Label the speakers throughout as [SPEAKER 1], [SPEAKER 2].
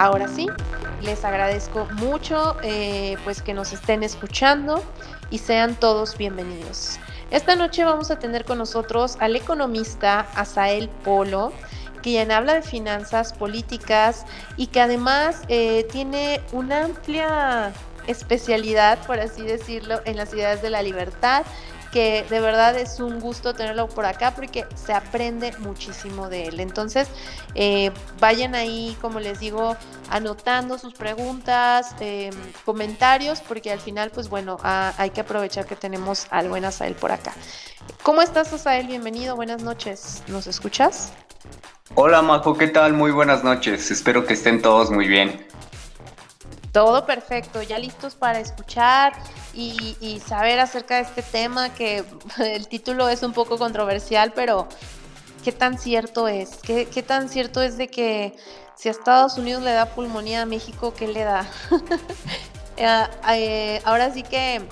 [SPEAKER 1] Ahora sí, les agradezco mucho eh, pues que nos estén escuchando y sean todos bienvenidos. Esta noche vamos a tener con nosotros al economista Asael Polo, quien habla de finanzas políticas y que además eh, tiene una amplia especialidad, por así decirlo, en las ideas de la libertad que de verdad es un gusto tenerlo por acá porque se aprende muchísimo de él. Entonces, eh, vayan ahí, como les digo, anotando sus preguntas, em, comentarios, porque al final, pues bueno, hay que aprovechar que tenemos al buen Asael por acá. ¿Cómo estás, Asael? Bienvenido, buenas noches. ¿Nos escuchas?
[SPEAKER 2] Hola, Majo, ¿qué tal? Muy buenas noches. Espero que estén todos muy bien.
[SPEAKER 1] Todo perfecto, ya listos para escuchar y, saber acerca de este tema que el título es un poco controversial, pero ¿qué tan cierto es? ¿Qué, tan cierto es de que si a Estados Unidos le da pulmonía a México, ¿qué le da? Eh, eh, ahora sí que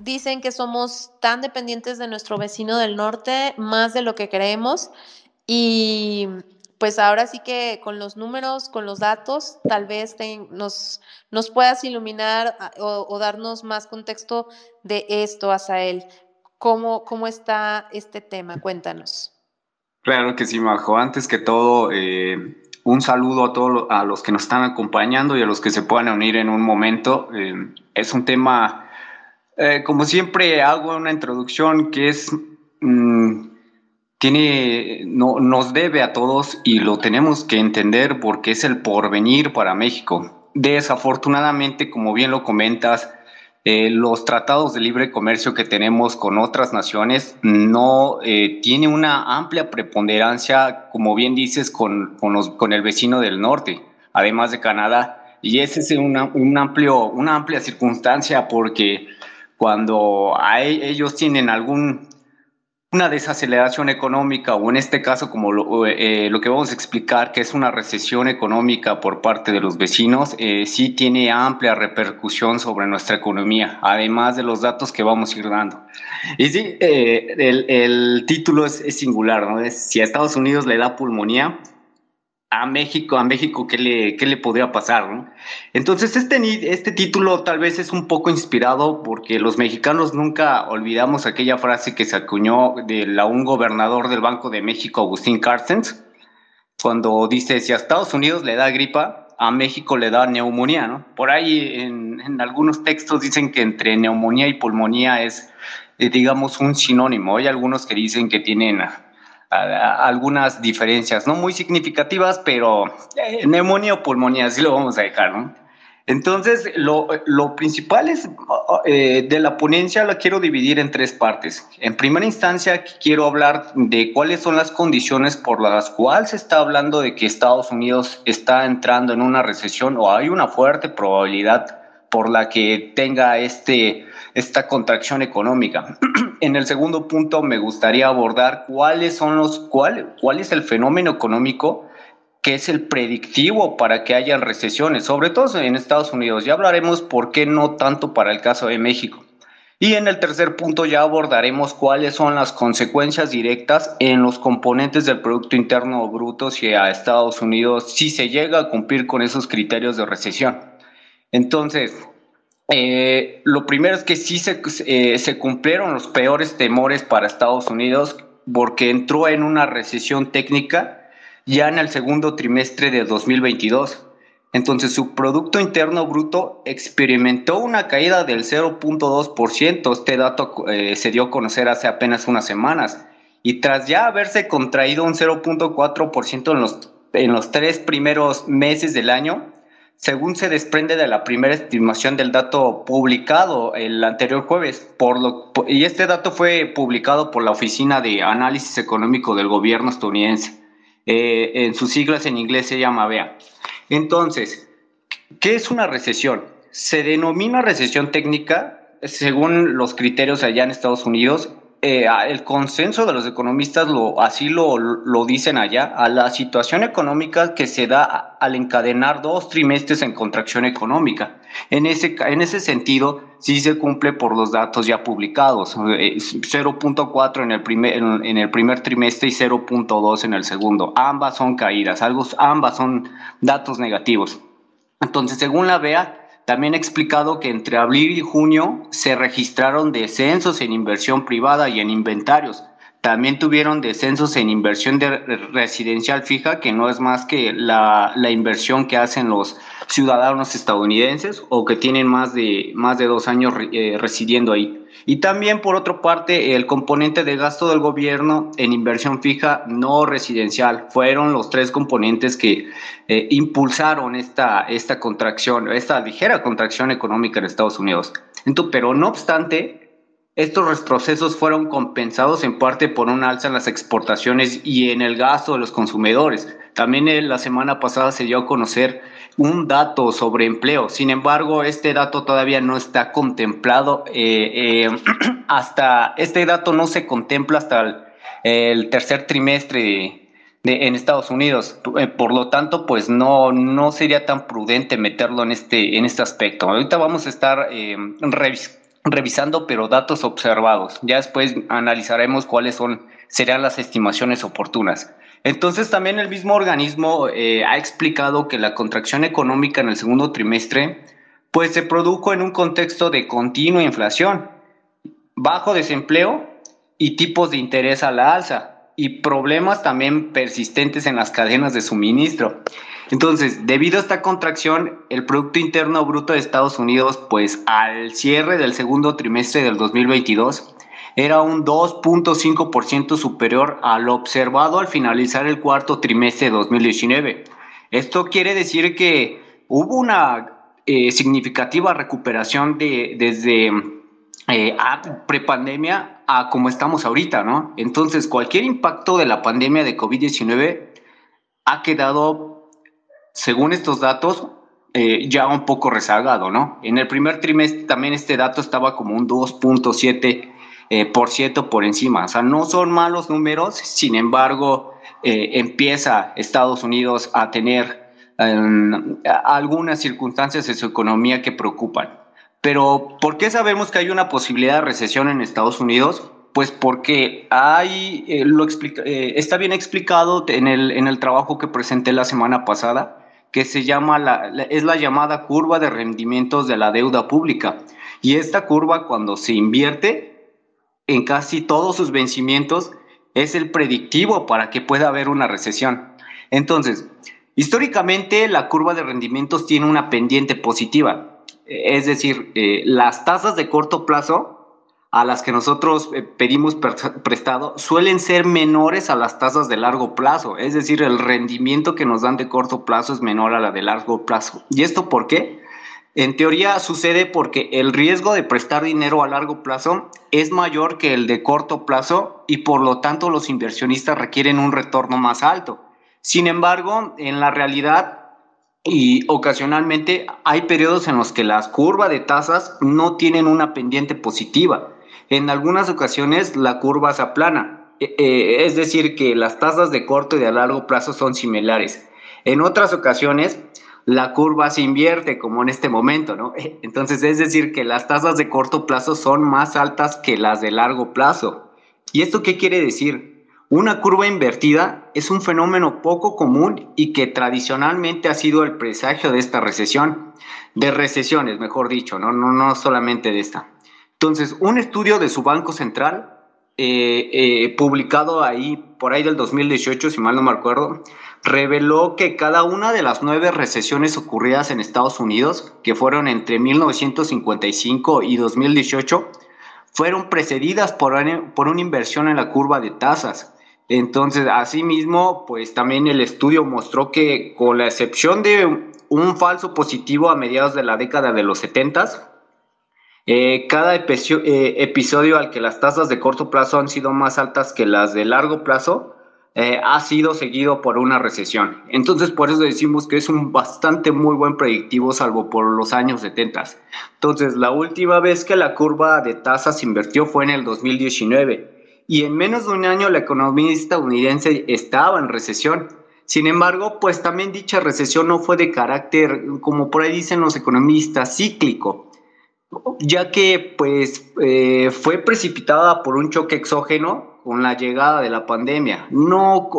[SPEAKER 1] dicen que somos tan dependientes de nuestro vecino del norte, más de lo que creemos, y pues ahora sí que con los números, con los datos, tal vez nos, nos puedas iluminar ah, o, darnos más contexto de esto, Asael. ¿Cómo, ¿Cómo está este tema? Cuéntanos.
[SPEAKER 2] Claro que sí, Majo. Antes que todo, eh, un saludo a todos a los que nos están acompañando y a los que se puedan unir en un momento. Eh, es un tema, eh, como siempre, hago una introducción que es... Mm, tiene, no, nos debe a todos y lo tenemos que entender porque es el porvenir para México. Desafortunadamente, como bien lo comentas, eh, los tratados de libre comercio que tenemos con otras naciones no eh, tiene una amplia preponderancia, como bien dices, con, con, los, con, el vecino del norte, además de Canadá. Y esa es una, un amplio, una amplia circunstancia porque cuando hay, ellos tienen algún una desaceleración económica o en este caso como lo, eh, lo, que vamos a explicar que es una recesión económica por parte de los vecinos, eh, sí tiene amplia repercusión sobre nuestra economía, además de los datos que vamos a ir dando. Y sí, eh, el, el, título es, es singular, ¿no? Es, si a Estados Unidos le da pulmonía, a México, a México, ¿qué le, qué le podría pasar? ¿no? Entonces, este, este título tal vez es un poco inspirado porque los mexicanos nunca olvidamos aquella frase que se acuñó de la, un gobernador del Banco de México, Agustín Carstens, cuando dice, si a Estados Unidos le da gripa, a México le da neumonía, ¿no? Por ahí en, algunos textos dicen que entre neumonía y pulmonía es, eh, digamos, un sinónimo. Hay algunos que dicen que tienen algunas diferencias, no muy significativas, pero eh, neumonía o pulmonía, así lo vamos a dejar, ¿no? Entonces, lo, lo principal es, eh, de la ponencia la quiero dividir en tres partes. En primera instancia, quiero hablar de cuáles son las condiciones por las cuales se está hablando de que Estados Unidos está entrando en una recesión o hay una fuerte probabilidad por la que tenga este, esta contracción económica. en el segundo punto me gustaría abordar cuáles son los, cuál, cuál es el fenómeno económico que es el predictivo para que haya recesiones, sobre todo en Estados Unidos. Ya hablaremos por qué no tanto para el caso de México. Y en el tercer punto ya abordaremos cuáles son las consecuencias directas en los componentes del Producto Interno Bruto si a Estados Unidos, si se llega a cumplir con esos criterios de recesión. Entonces, eh, lo primero es que sí se, eh, se cumplieron los peores temores para Estados Unidos porque entró en una recesión técnica ya en el segundo trimestre de 2022. Entonces su Producto Interno Bruto experimentó una caída del 0.2%. Este dato eh, se dio a conocer hace apenas unas semanas. Y tras ya haberse contraído un 0.4% en los, en los tres primeros meses del año, según se desprende de la primera estimación del dato publicado el anterior jueves, por lo, y este dato fue publicado por la Oficina de Análisis Económico del Gobierno estadounidense. Eh, en sus siglas en inglés se llama BEA. Entonces, ¿qué es una recesión? Se denomina recesión técnica según los criterios allá en Estados Unidos eh, el consenso de los economistas lo, así lo, lo, dicen allá, a la situación económica que se da al encadenar dos trimestres en contracción económica. En ese, en ese sentido, sí se cumple por los datos ya publicados, 0.4 eh, en, el primer, en, el primer trimestre y 0.2 en el segundo. Ambas son caídas, ambas son datos negativos. Entonces, según la BEA, también ha explicado que entre abril y junio se registraron descensos en inversión privada y en inventarios. También tuvieron descensos en inversión de residencial fija, que no es más que la, la inversión que hacen los ciudadanos estadounidenses o que tienen más de, más de dos años eh, residiendo ahí. Y también, por otra parte, el componente de gasto del gobierno en inversión fija no residencial. Fueron los tres componentes que eh, impulsaron esta, esta contracción, esta ligera contracción económica en Estados Unidos. Pero no obstante, estos retrocesos fueron compensados en parte por un alza en las exportaciones y en el gasto de los consumidores. También eh, la semana pasada se dio a conocer un dato sobre empleo. Sin embargo, este dato todavía no está contemplado eh, eh, hasta, este dato no se contempla hasta el, tercer trimestre en Estados Unidos. Por lo tanto, pues no, no sería tan prudente meterlo en este, en este aspecto. Ahorita vamos a estar revisando, pero datos observados. Ya después analizaremos cuáles son, serán las estimaciones oportunas. Entonces también el mismo organismo eh, ha explicado que la contracción económica en el segundo trimestre pues se produjo en un contexto de continua inflación, bajo desempleo y tipos de interés a la alza y problemas también persistentes en las cadenas de suministro. Entonces, debido a esta contracción, el Producto Interno Bruto de Estados Unidos, pues al cierre del segundo trimestre del 2022, era un 2.5% superior a lo observado al finalizar el cuarto trimestre de 2019. Esto quiere decir que hubo una eh, significativa recuperación de, desde eh, prepandemia a como estamos ahorita, ¿no? Entonces, cualquier impacto de la pandemia de COVID-19 ha quedado, según estos datos, eh, ya un poco rezagado, ¿no? En el primer trimestre también este dato estaba como un 2.7 eh, por ciento por encima. O sea, no son malos números, sin embargo, eh, empieza Estados Unidos a tener em, algunas circunstancias de su economía que preocupan. Pero, ¿por qué sabemos que hay una posibilidad de recesión en Estados Unidos? Pues porque hay, eh, lo explica, está bien explicado en el, en el trabajo que presenté la semana pasada, que se llama la, es la llamada curva de rendimientos de la deuda pública. Y esta curva cuando se invierte en casi todos sus vencimientos es el predictivo para que pueda haber una recesión. Entonces, históricamente la curva de rendimientos tiene una pendiente positiva, es decir, eh, las tasas de corto plazo a las que nosotros eh, pedimos prestado suelen ser menores a las tasas de largo plazo, es decir, el rendimiento que nos dan de corto plazo es menor a la de largo plazo. ¿Y esto por qué? En teoría sucede porque el riesgo de prestar dinero a largo plazo es mayor que el de corto plazo y por lo tanto los inversionistas requieren un retorno más alto. Sin embargo, en la realidad y ocasionalmente hay periodos en los que las curvas de tasas no tienen una pendiente positiva. En algunas ocasiones la curva se aplana, e, e, es decir, que las tasas de corto y de largo plazo son similares. En otras ocasiones la curva se invierte, como en este momento, ¿no? Entonces, es decir, que las tasas de corto plazo son más altas que las de largo plazo. ¿Y esto qué quiere decir? Una curva invertida es un fenómeno poco común y que tradicionalmente ha sido el presagio de esta recesión, de recesiones, mejor dicho, no, no, no solamente de esta. Entonces, un estudio de su Banco Central, eh, eh, publicado ahí por ahí del 2018, si mal no me acuerdo, reveló que cada una de las nueve recesiones ocurridas en Estados Unidos, que fueron entre 1955 y 2018, fueron precedidas por, por una inversión en la curva de tasas. Entonces, asimismo, pues también el estudio mostró que con la excepción de un falso positivo a mediados de la década de los 70, eh, cada eh, episodio al que las tasas de corto plazo han sido más altas que las de largo plazo, eh, ha sido seguido por una recesión. Entonces, por eso decimos que es un bastante muy buen predictivo, salvo por los años 70. Entonces, la última vez que la curva de tasas invirtió fue en el 2019 y en menos de un año la economía estadounidense estaba en recesión. Sin embargo, pues también dicha recesión no fue de carácter, como por ahí dicen los economistas, cíclico, ya que pues eh, fue precipitada por un choque exógeno con la llegada de la pandemia. No,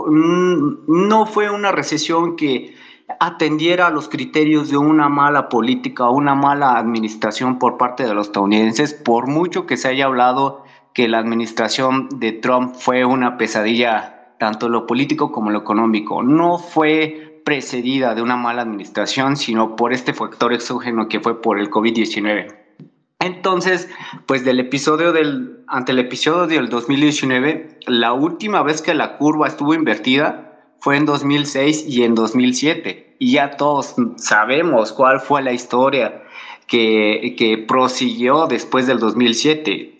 [SPEAKER 2] no fue una recesión que, atendiera a los criterios de una mala política una mala administración por parte de los estadounidenses, por mucho que se haya hablado que la administración de Trump fue una pesadilla, tanto lo político como lo económico. No fue precedida de una mala administración, sino por este factor exógeno que fue por el COVID-19. Entonces, pues del episodio del, ante el episodio del 2019, la última vez que la curva estuvo invertida fue en 2006 y en 2007. Y ya todos sabemos cuál fue la historia que, que prosiguió después del 2007.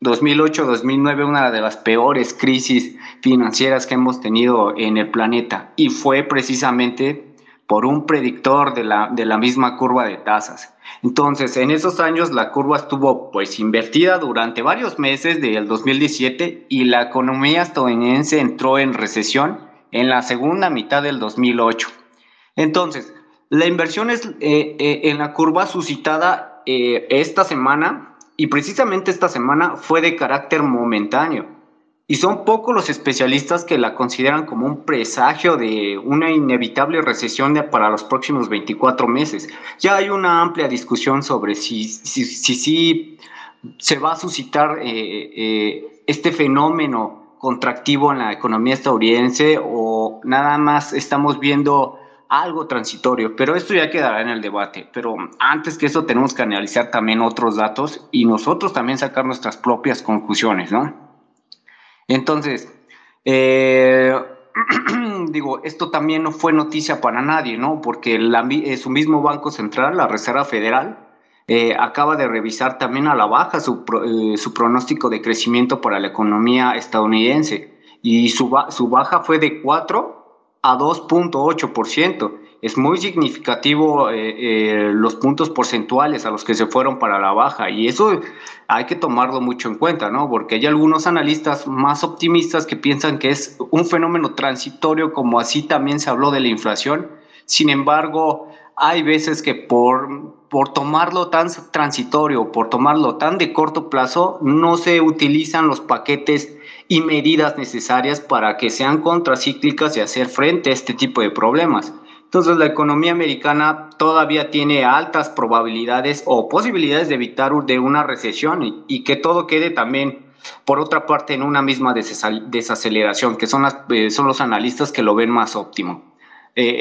[SPEAKER 2] 2008-2009, una de las peores crisis financieras que hemos tenido en el planeta. Y fue precisamente por un predictor de la, de la misma curva de tasas. Entonces, en esos años la curva estuvo pues invertida durante varios meses del 2017 y la economía estadounidense entró en recesión en la segunda mitad del 2008. Entonces, la inversión es eh, eh, en la curva suscitada eh, esta semana y precisamente esta semana fue de carácter momentáneo. Y son pocos los especialistas que la consideran como un presagio de una inevitable recesión para los próximos 24 meses. Ya hay una amplia discusión sobre si si, si, se va a suscitar este fenómeno contractivo en la economía estadounidense o nada más estamos viendo algo transitorio, pero esto ya quedará en el debate. Pero antes que eso tenemos que analizar también otros datos y nosotros también sacar nuestras propias conclusiones, ¿no? Entonces, eh, digo, esto también no fue noticia para nadie, ¿no? Porque eh, su mismo Banco Central, la Reserva Federal, eh, acaba de revisar también a la baja su, eh, su, pronóstico de crecimiento para la economía estadounidense y su, su baja fue de 4 a 2.8%. Es muy significativo eh, los puntos porcentuales a los que se fueron para la baja y eso hay que tomarlo mucho en cuenta, ¿no? Porque hay algunos analistas más optimistas que piensan que es un fenómeno transitorio, como así también se habló de la inflación. Sin embargo, hay veces que por, por tomarlo tan transitorio, por tomarlo tan de corto plazo, no se utilizan los paquetes y medidas necesarias para que sean contracíclicas y hacer frente a este tipo de problemas. Entonces la economía americana todavía tiene altas probabilidades o posibilidades de evitar de una recesión y, que todo quede también, por otra parte, en una misma desaceleración, que son, las, eh, son los analistas que lo ven más óptimo. Eh,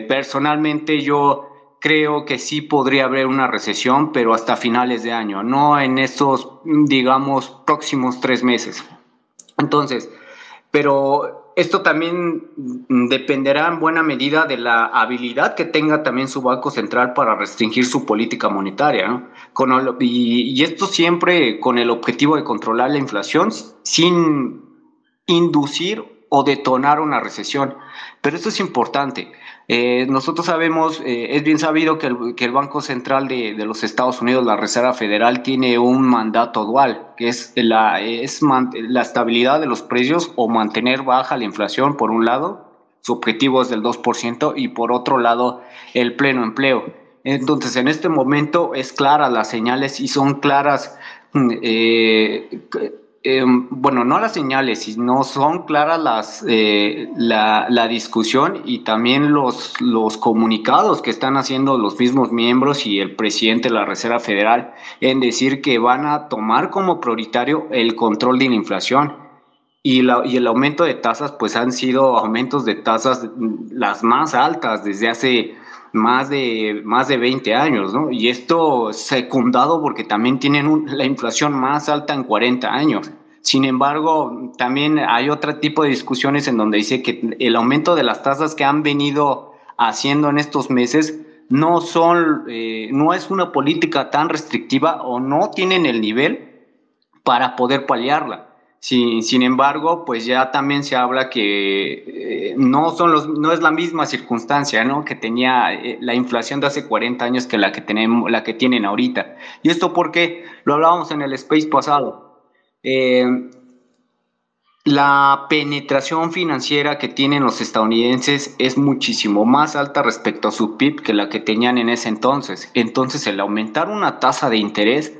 [SPEAKER 2] eh, personalmente yo creo que sí podría haber una recesión, pero hasta finales de año, no en estos, digamos, próximos tres meses. Entonces, pero esto también dependerá en buena medida de la habilidad que tenga también su Banco Central para restringir su política monetaria, y, y esto siempre con el objetivo de controlar la inflación sin inducir o detonar una recesión. Pero esto es importante. Eh, nosotros sabemos, eh, es bien sabido que el, Banco Central de, los Estados Unidos, la Reserva Federal, tiene un mandato dual, que es la, es la estabilidad de los precios o mantener baja la inflación, por un lado, su objetivo es del 2%, y por otro lado, el pleno empleo. Entonces, en este momento es clara las señales y son claras mm, Em, bueno, no las señales, sino son claras las, eh, la, la, discusión y también los, los comunicados que están haciendo los mismos miembros y el presidente de la Reserva Federal en decir que van a tomar como prioritario el control de la inflación. Y, la, y el aumento de tasas, pues han sido aumentos de tasas las más altas desde hace más de, más de 20 años, ¿no? Y esto secundado porque también tienen la inflación más alta en 40 años. Sin embargo, también hay otro tipo de discusiones en donde dice que el aumento de las tasas que han venido haciendo en estos meses no son, eh, no es una política tan restrictiva o no tienen el nivel para poder paliarla. Sin, embargo, pues ya también se habla que eh, no, son los, no es la misma circunstancia ¿no? que tenía eh, la inflación de hace 40 años que la que, tenemos, la que tienen ahorita. Y esto porque lo hablábamos en el space pasado. Eh, la penetración financiera que tienen los estadounidenses es muchísimo más alta respecto a su PIB que la que tenían en ese entonces. Entonces, el aumentar una tasa de interés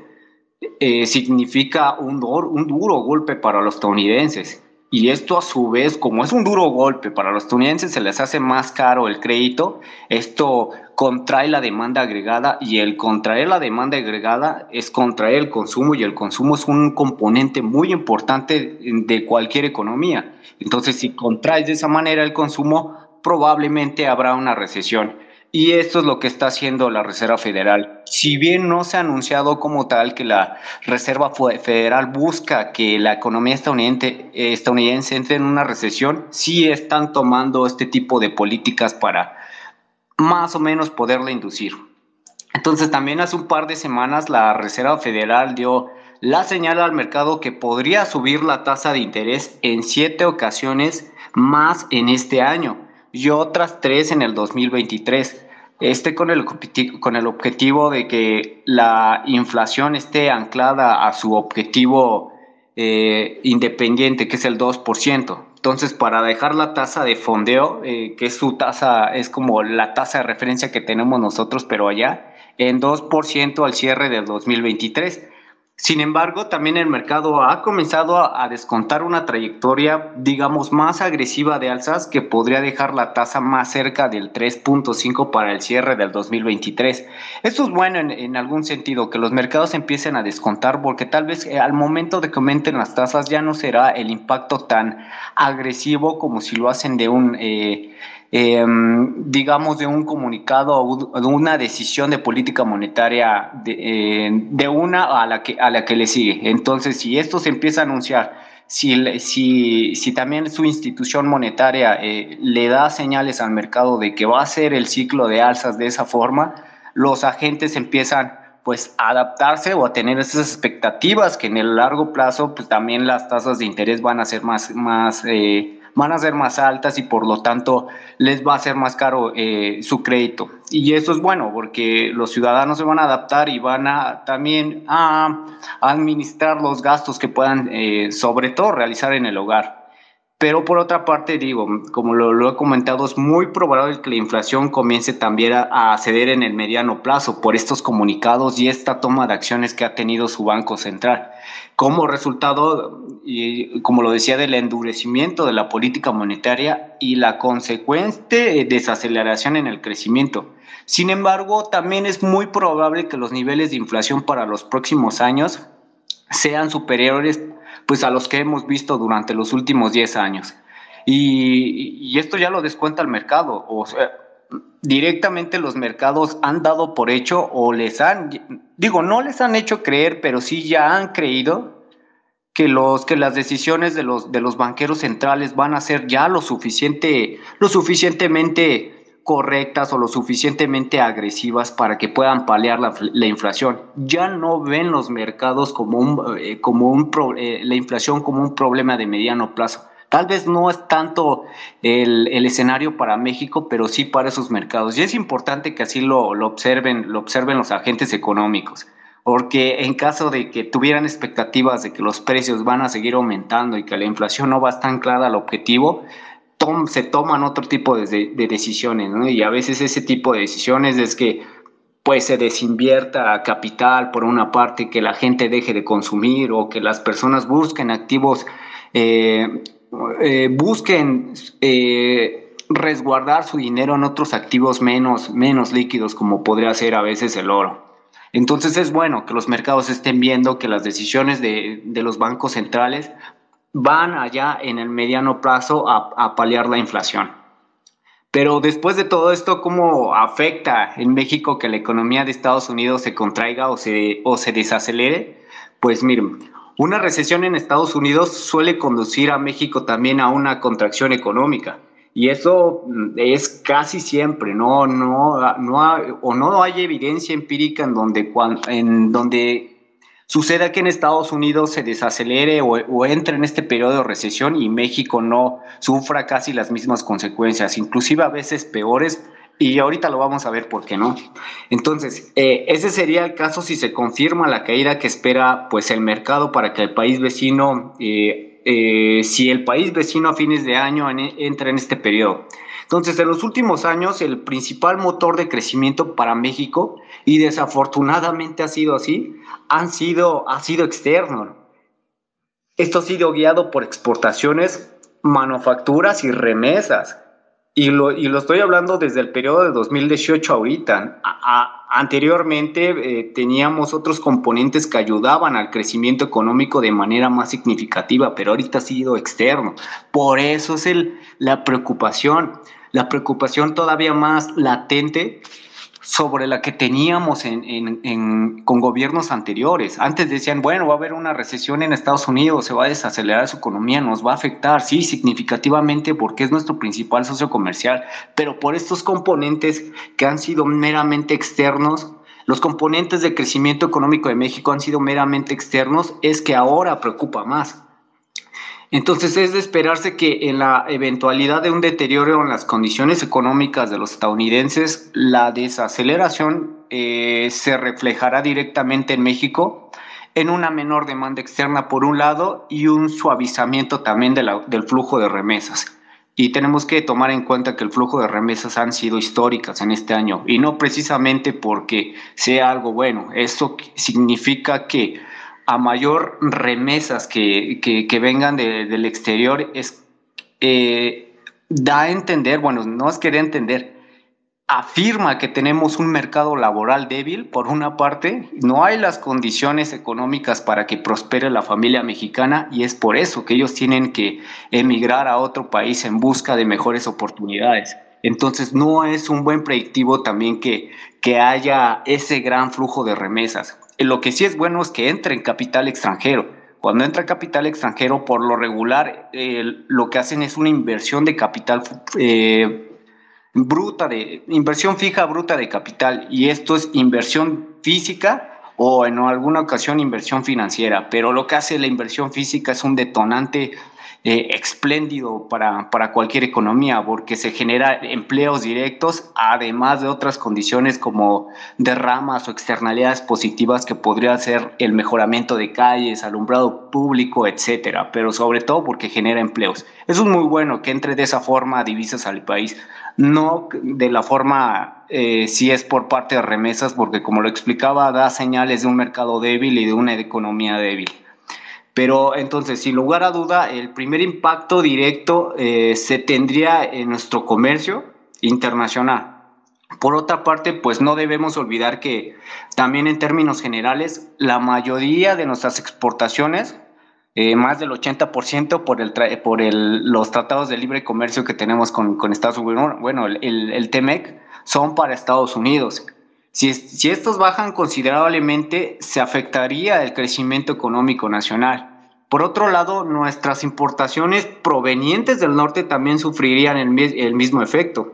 [SPEAKER 2] eh, significa un, un, duro golpe para los estadounidenses. Y esto a su vez, como es un duro golpe para los estadounidenses, se les hace más caro el crédito. Esto contrae la demanda agregada y el contraer la demanda agregada es contraer el consumo y el consumo es un componente muy importante de cualquier economía. Entonces, si contraes de esa manera el consumo, probablemente habrá una recesión. Y esto es lo que está haciendo la Reserva Federal. Si bien no se ha anunciado como tal que la Reserva Federal busca que la economía estadounidense, entre en una recesión, sí están tomando este tipo de políticas para más o menos poderla inducir. Entonces también hace un par de semanas la Reserva Federal dio la señal al mercado que podría subir la tasa de interés en siete ocasiones más en este año y otras tres en el 2023. Este con el, con el objetivo de que la inflación esté anclada a su objetivo eh, independiente, que es el 2%. Entonces, para dejar la tasa de fondeo, eh, que es su tasa, es como la tasa de referencia que tenemos nosotros, pero allá, en 2% al cierre del 2023. Sin embargo, también el mercado ha comenzado a, descontar una trayectoria, digamos, más agresiva de alzas que podría dejar la tasa más cerca del 3.5 para el cierre del 2023. Esto es bueno en, algún sentido, que los mercados empiecen a descontar, porque tal vez eh, al momento de que aumenten las tasas ya no será el impacto tan agresivo como si lo hacen de un... Eh, Em, digamos, de un comunicado de una decisión de política monetaria de, de, una a la, que, a la que le sigue. Entonces, si esto se empieza a anunciar, si, si, si también su institución monetaria eh, le da señales al mercado de que va a ser el ciclo de alzas de esa forma, los agentes empiezan pues a adaptarse o a tener esas expectativas que en el largo plazo pues también las tasas de interés van a ser más, más eh, van a ser más altas y por lo tanto les va a ser más caro eh, su crédito. Y eso es bueno porque los ciudadanos se van a adaptar y van a también a, administrar los gastos que puedan, eh, sobre todo, realizar en el hogar. Pero por otra parte, digo, como lo, he comentado, es muy probable que la inflación comience también a, ceder en el mediano plazo por estos comunicados y esta toma de acciones que ha tenido su Banco Central. Como resultado, y como lo decía, del endurecimiento de la política monetaria y la consecuente desaceleración en el crecimiento. Sin embargo, también es muy probable que los niveles de inflación para los próximos años sean superiores pues a los que hemos visto durante los últimos 10 años. Y, esto ya lo descuenta el mercado. O directamente los mercados han dado por hecho o les han, digo, no les han hecho creer, pero sí ya han creído que, los, que las decisiones de los, de los banqueros centrales van a ser ya lo, suficiente, lo suficientemente correctas o lo suficientemente agresivas para que puedan paliar la, inflación. Ya no ven los mercados como, un, eh, como un eh, la inflación como un problema de mediano plazo. Tal vez no es tanto el, el, escenario para México, pero sí para esos mercados. Y es importante que así lo, lo, observen, lo observen los agentes económicos, porque en caso de que tuvieran expectativas de que los precios van a seguir aumentando y que la inflación no va a estar anclada al objetivo, se toman otro tipo de, decisiones, ¿no? Y a veces ese tipo de decisiones es que pues se desinvierta capital por una parte, que la gente deje de consumir o que las personas busquen activos, eh, eh, busquen eh, resguardar su dinero en otros activos menos, menos líquidos como podría ser a veces el oro. Entonces es bueno que los mercados estén viendo que las decisiones de, de los bancos centrales van allá en el mediano plazo a, paliar la inflación. Pero después de todo esto, ¿cómo afecta en México que la economía de Estados Unidos se contraiga o se, o se desacelere? Pues miren, una recesión en Estados Unidos suele conducir a México también a una contracción económica. Y eso es casi siempre, no, no, no, o no hay evidencia empírica en donde, en donde suceda que en Estados Unidos se desacelere o, entre en este periodo de recesión y México no sufra casi las mismas consecuencias, inclusive a veces peores, y ahorita lo vamos a ver por qué no. Entonces, eh, ese sería el caso si se confirma la caída que espera pues el mercado para que el país vecino, eh, eh, si el país vecino a fines de año entra en este periodo. Entonces, en los últimos años, el principal motor de crecimiento para México, y desafortunadamente ha sido así, han sido, ha sido externo. esto ha sido guiado por exportaciones, manufacturas y remesas. Y lo, y lo estoy hablando desde el periodo de 2018 ahorita. anteriormente eh, teníamos otros componentes que ayudaban al crecimiento económico de manera más significativa, pero ahorita ha sido externo. Por eso es el, la preocupación, la preocupación todavía más latente sobre la que teníamos con gobiernos anteriores. Antes decían, bueno, va a haber una recesión en Estados Unidos, se va a desacelerar su economía, nos va a afectar, sí, significativamente porque es nuestro principal socio comercial, pero por estos componentes que han sido meramente externos, los componentes de crecimiento económico de México han sido meramente externos, es que ahora preocupa más. Entonces es de esperarse que en la eventualidad de un deterioro en las condiciones económicas de los estadounidenses, la desaceleración eh, se reflejará directamente en México en una menor demanda externa por un lado y un suavizamiento también del flujo de remesas. Y tenemos que tomar en cuenta que el flujo de remesas han sido históricas en este año y no precisamente porque sea algo bueno. Esto significa que a mayor remesas que, que, vengan del exterior, es, eh, da a entender, bueno, no es que dé a entender, afirma que tenemos un mercado laboral débil, por una parte, no hay las condiciones económicas para que prospere la familia mexicana y es por eso que ellos tienen que emigrar a otro país en busca de mejores oportunidades. Entonces no es un buen predictivo también que, que haya ese gran flujo de remesas. Lo que sí es bueno es que entre en capital extranjero. Cuando entra capital extranjero, por lo regular, lo que hacen es una inversión de capital eh, bruta, de inversión fija bruta de capital. Y esto es inversión física o en alguna ocasión inversión financiera. Pero lo que hace la inversión física es un detonante eh, espléndido para, para, cualquier economía, porque se genera empleos directos, además de otras condiciones como derramas o externalidades positivas que podría ser el mejoramiento de calles, alumbrado público, etcétera, pero sobre todo porque genera empleos. Eso es muy bueno que entre de esa forma divisas al país, no de la forma eh, si es por parte de remesas, porque como lo explicaba, da señales de un mercado débil y de una economía débil. Pero entonces, sin lugar a duda, el primer impacto directo eh, se tendría en nuestro comercio internacional. Por otra parte, pues no debemos olvidar que también en términos generales, la mayoría de nuestras exportaciones, eh, más del 80% por, el por el, los tratados de libre comercio que tenemos con, con Estados Unidos, bueno, el, el, el TEMEC, son para Estados Unidos. Si, estos bajan considerablemente, se afectaría el crecimiento económico nacional. Por otro lado, nuestras importaciones provenientes del norte también sufrirían el, mismo efecto.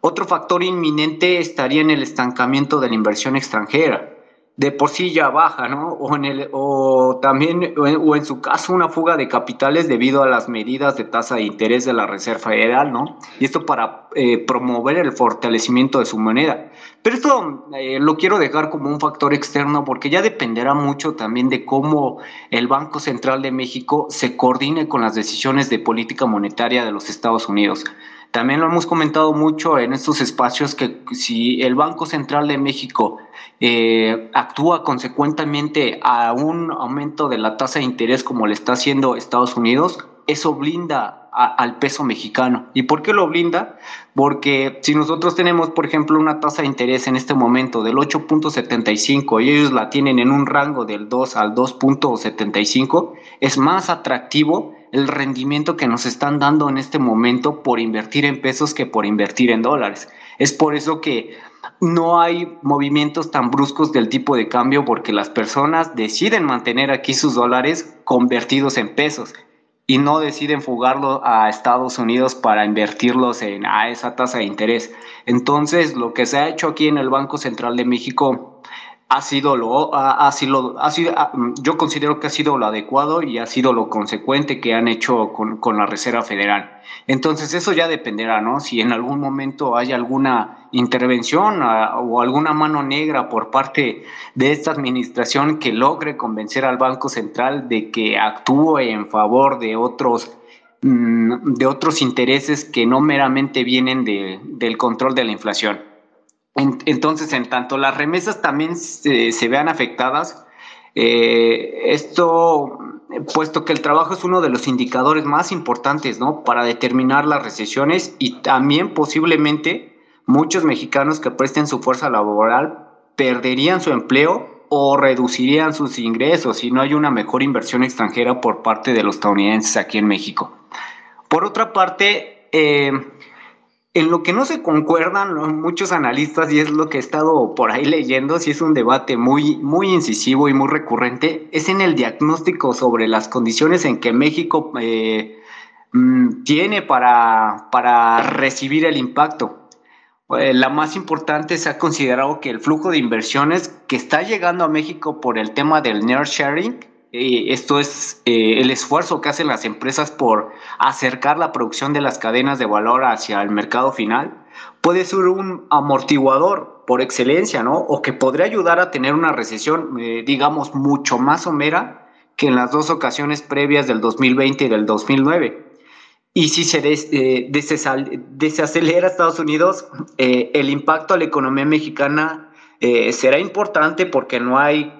[SPEAKER 2] Otro factor inminente estaría en el estancamiento de la inversión extranjera de por sí ya baja, ¿no? O también, o en, su caso, una fuga de capitales debido a las medidas de tasa de interés de la Reserva Federal, ¿no? Y esto para eh, promover el fortalecimiento de su moneda. Pero esto eh, lo quiero dejar como un factor externo porque ya dependerá mucho también de cómo el Banco Central de México se coordine con las decisiones de política monetaria de los Estados Unidos. También lo hemos comentado mucho en estos espacios que si el Banco Central de México eh, actúa consecuentemente a un aumento de la tasa de interés como le está haciendo Estados Unidos, eso blinda al peso mexicano. ¿Y por qué lo blinda? Porque si nosotros tenemos, por ejemplo, una tasa de interés en este momento del 8.75 y ellos la tienen en un rango del 2 al 2.75, es más atractivo el rendimiento que nos están dando en este momento por invertir en pesos que por invertir en dólares. Es por eso que no hay movimientos tan bruscos del tipo de cambio porque las personas deciden mantener aquí sus dólares convertidos en pesos y no deciden fugarlo a Estados Unidos para invertirlos en a esa tasa de interés. Entonces, lo que se ha hecho aquí en el Banco Central de México ha sido lo, ha, sido, ha sido yo considero que ha sido lo adecuado y ha sido lo consecuente que han hecho con, con, la Reserva Federal. Entonces eso ya dependerá, ¿no? Si en algún momento hay alguna intervención o alguna mano negra por parte de esta administración que logre convencer al Banco Central de que actúe en favor de otros mm, de otros intereses que no meramente vienen de, del control de la inflación. Entonces, en tanto las remesas también se, vean afectadas, eh, esto puesto que el trabajo es uno de los indicadores más importantes, ¿no? Para determinar las recesiones y también posiblemente muchos mexicanos que presten su fuerza laboral perderían su empleo o reducirían sus ingresos si no hay una mejor inversión extranjera por parte de los estadounidenses aquí en México. Por otra parte, eh, en lo que no se concuerdan muchos analistas, y es lo que he estado por ahí leyendo, si es un debate muy, muy incisivo y muy recurrente, es en el diagnóstico sobre las condiciones en que México eh, mm, tiene para, para recibir el impacto. Eh, la más importante se ha considerado que el flujo de inversiones que está llegando a México por el tema del sharing, eh, esto es eh, el esfuerzo que hacen las empresas por acercar la producción de las cadenas de valor hacia el mercado final, puede ser un amortiguador por excelencia, ¿no? O que podría ayudar a tener una recesión, digamos, mucho más somera que en las dos ocasiones previas del 2020 y del 2009. Y si se eh, desacelera Estados Unidos, eh, el impacto a la economía mexicana eh, será importante porque no hay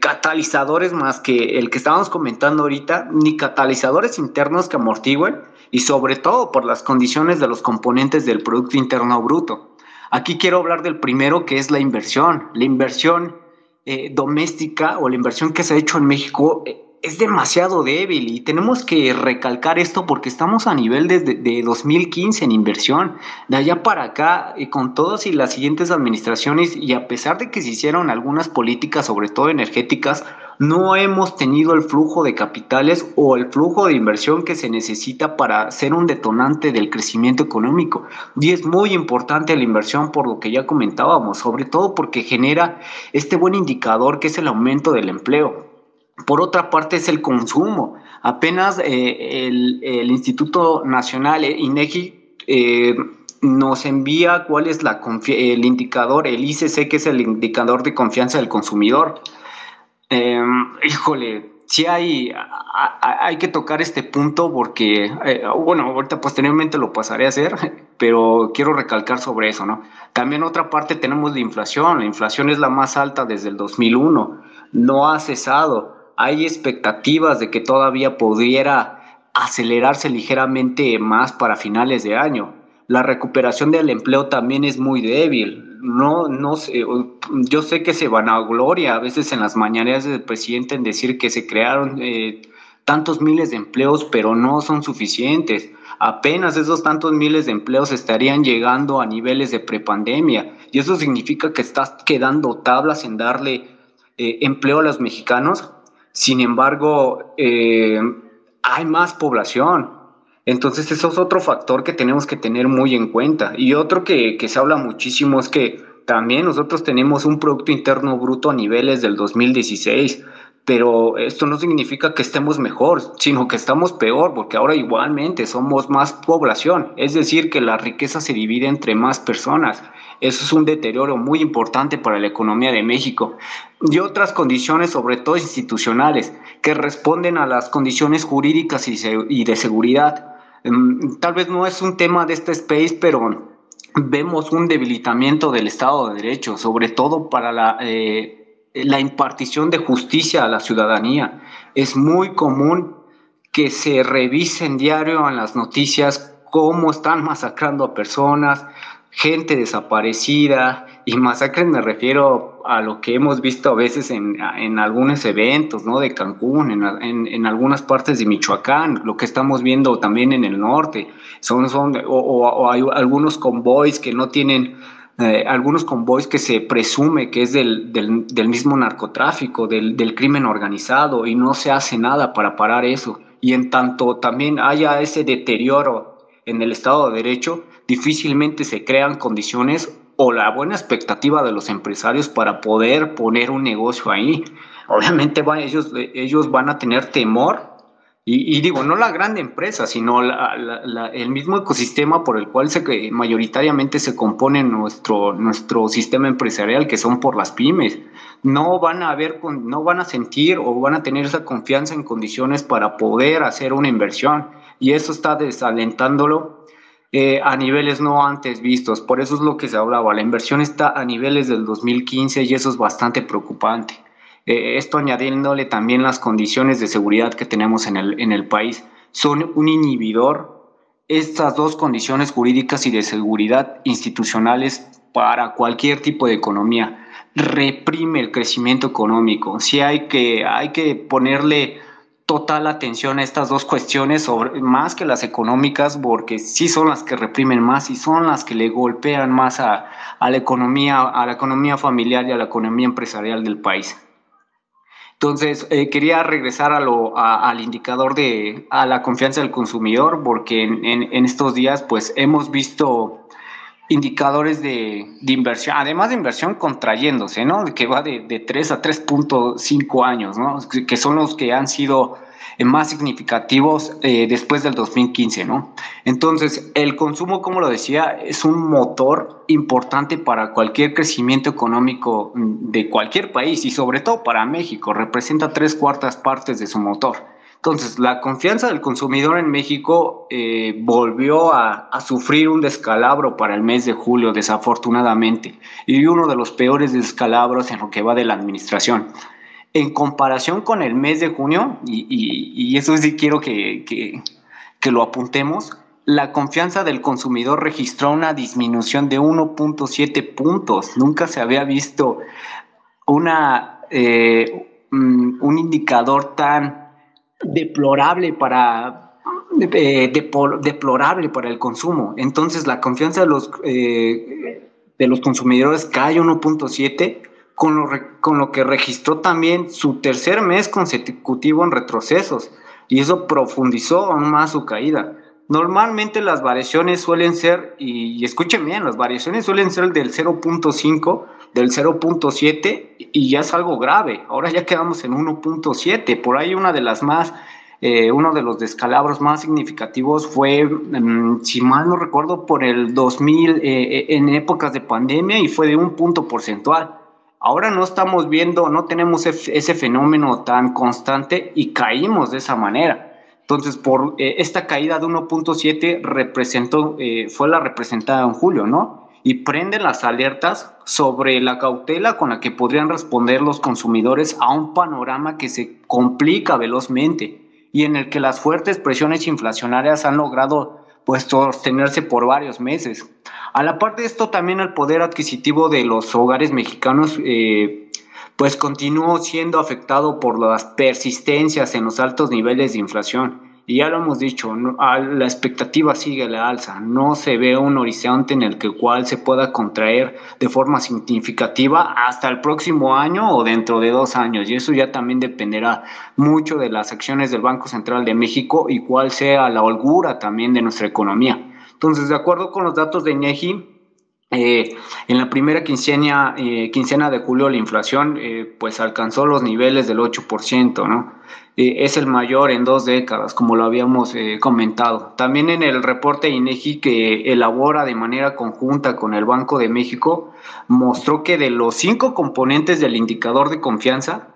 [SPEAKER 2] catalizadores más que el que estábamos comentando ahorita, ni catalizadores internos que amortigüen y sobre todo por las condiciones de los componentes del Producto Interno Bruto. Aquí quiero hablar del primero que es la inversión. La inversión doméstica o la inversión que se ha hecho en México es demasiado débil y tenemos que recalcar esto porque estamos a nivel desde de 2015 en inversión. De allá para acá, y con todas y las siguientes administraciones, y a pesar de que se hicieron algunas políticas, sobre todo energéticas, no hemos tenido el flujo de capitales o el flujo de inversión que se necesita para ser un detonante del crecimiento económico. Y es muy importante la inversión por lo que ya comentábamos, sobre todo porque genera este buen indicador que es el aumento del empleo. Por otra parte es el consumo. Apenas eh, el, Instituto Nacional, eh, INEGI, eh, nos envía cuál es la el indicador, el ICC, que es el indicador de confianza del consumidor. Em, híjole, sí hay, hay que tocar este punto porque, bueno, ahorita posteriormente lo pasaré a hacer, pero quiero recalcar sobre eso, ¿no? También otra parte tenemos la inflación. La inflación es la más alta desde el 2001. No ha cesado hay expectativas de que todavía pudiera acelerarse ligeramente más para finales de año. La recuperación del empleo también es muy débil. No, no sé, yo sé que se van a gloria a veces en las mañaneras del presidente en decir que se crearon eh, tantos miles de empleos, pero no son suficientes. Apenas esos tantos miles de empleos estarían llegando a niveles de prepandemia. Y eso significa que estás quedando tablas en darle eh, empleo a los mexicanos sin embargo, eh, hay más población. Entonces, eso es otro factor que tenemos que tener muy en cuenta. Y otro que, que se habla muchísimo es que también nosotros tenemos un Producto Interno Bruto a niveles del 2016 pero esto no significa que estemos mejor, sino que estamos peor, porque ahora igualmente somos más población, es decir, que la riqueza se divide entre más personas. Eso es un deterioro muy importante para la economía de México. Y otras condiciones, sobre todo institucionales, que responden a las condiciones jurídicas y de seguridad. Mm, tal vez no es un tema de este space, pero vemos un debilitamiento del Estado de Derecho, sobre todo para la... Eh, la impartición de justicia a la ciudadanía. Es muy común que se revisen diario en las noticias cómo están masacrando a personas, gente desaparecida, y masacres me refiero a lo que hemos visto a veces en, algunos eventos, ¿no? De Cancún, en, algunas partes de Michoacán, lo que estamos viendo también en el norte, son, son o hay algunos convoys que no tienen eh, algunos convoys que se presume que es del, del, mismo narcotráfico, del, del, crimen organizado, y no se hace nada para parar eso. Y en tanto también haya ese deterioro en el Estado de Derecho, difícilmente se crean condiciones o la buena expectativa de los empresarios para poder poner un negocio ahí. Obviamente ellos, ellos van a tener temor y, digo, no la gran empresa, sino el mismo ecosistema por el cual se, mayoritariamente se compone nuestro, nuestro sistema empresarial, que son por las pymes. No van a ver, no van a sentir o van a tener esa confianza en condiciones para poder hacer una inversión. Y eso está desalentándolo eh, a niveles no antes vistos. Por eso es lo que se hablaba. La inversión está a niveles del 2015 y eso es bastante preocupante. eh, esto añadiéndole también las condiciones de seguridad que tenemos en el, en el país, son un inhibidor estas dos condiciones jurídicas y de seguridad institucionales para cualquier tipo de economía. Reprime el crecimiento económico. Sí hay que, hay que ponerle total atención a estas dos cuestiones, sobre, más que las económicas, porque sí son las que reprimen más y son las que le golpean más a, la economía, a la economía familiar y a la economía empresarial del país. Entonces, eh, quería regresar al indicador de a la confianza del consumidor, porque en, en, estos días, pues, hemos visto indicadores de, inversión, además de inversión contrayéndose, ¿no? Que va de, de 3 a 3.5 años, ¿no? Que son los que han sido eh, más significativos eh, después del 2015, ¿no? Entonces, el consumo, como lo decía, es un motor importante para cualquier crecimiento económico mm, de cualquier país y sobre todo para México, representa tres cuartas partes de su motor. Entonces, la confianza del consumidor en México eh, volvió a, sufrir un descalabro para el mes de julio, desafortunadamente, y uno de los peores descalabros en lo que va de la administración en comparación con el mes de junio, y, eso sí quiero que, que, que, lo apuntemos, la confianza del consumidor registró una disminución de 1.7 puntos. Nunca se había visto una, eh, un indicador tan deplorable para, eh, deplorable para el consumo. Entonces la confianza de los, eh, de los consumidores cae 1.7 con lo, con lo que registró también su tercer mes consecutivo en retrocesos, y eso profundizó aún más su caída. Normalmente las variaciones suelen ser, y, escuchen bien, las variaciones suelen ser del 0.5, del 0.7, y ya es algo grave. Ahora ya quedamos en 1.7, por ahí una de las más eh, uno de los descalabros más significativos fue, um, si mal no recuerdo, por el 2000 eh, eh, en épocas de pandemia y fue de un punto porcentual. Ahora no estamos viendo, no tenemos ese fenómeno tan constante y caímos de esa manera. Entonces, por esta caída de 1.7 representó, fue la representada en julio, ¿no? Y prenden las alertas sobre la cautela con la que podrían responder los consumidores a un panorama que se complica velozmente y en el que las fuertes presiones inflacionarias han logrado pues sostenerse por varios meses. A la parte de esto también el poder adquisitivo de los hogares mexicanos eh, pues continuó siendo afectado por las persistencias en los altos niveles de inflación. Y ya lo hemos dicho, la expectativa sigue la alza, no se ve un horizonte en el que cual se pueda contraer de forma significativa hasta el próximo año o dentro de dos años. Y eso ya también dependerá mucho de las acciones del Banco Central de México y cuál sea la holgura también de nuestra economía. Entonces, de acuerdo con los datos de INEGI, eh, en la primera quincena, eh, quincena de julio la inflación eh, pues alcanzó los niveles del 8%, ¿no? Eh, es el mayor en dos décadas, como lo habíamos eh, comentado. También en el reporte INEGI que elabora de manera conjunta con el Banco de México, mostró que de los cinco componentes del indicador de confianza,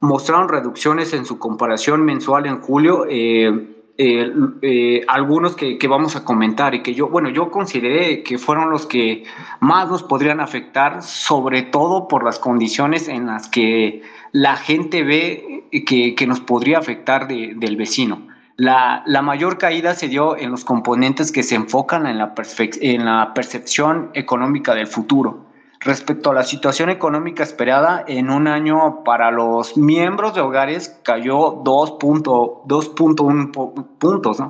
[SPEAKER 2] mostraron reducciones en su comparación mensual en julio. Eh, eh, eh, algunos que, que, vamos a comentar y que yo, bueno, yo consideré que fueron los que más nos podrían afectar, sobre todo por las condiciones en las que la gente ve que, que nos podría afectar de, del vecino. La, la, mayor caída se dio en los componentes que se enfocan en la, en la percepción económica del futuro respecto a la situación económica esperada en un año para los miembros de hogares cayó 2.1 puntos,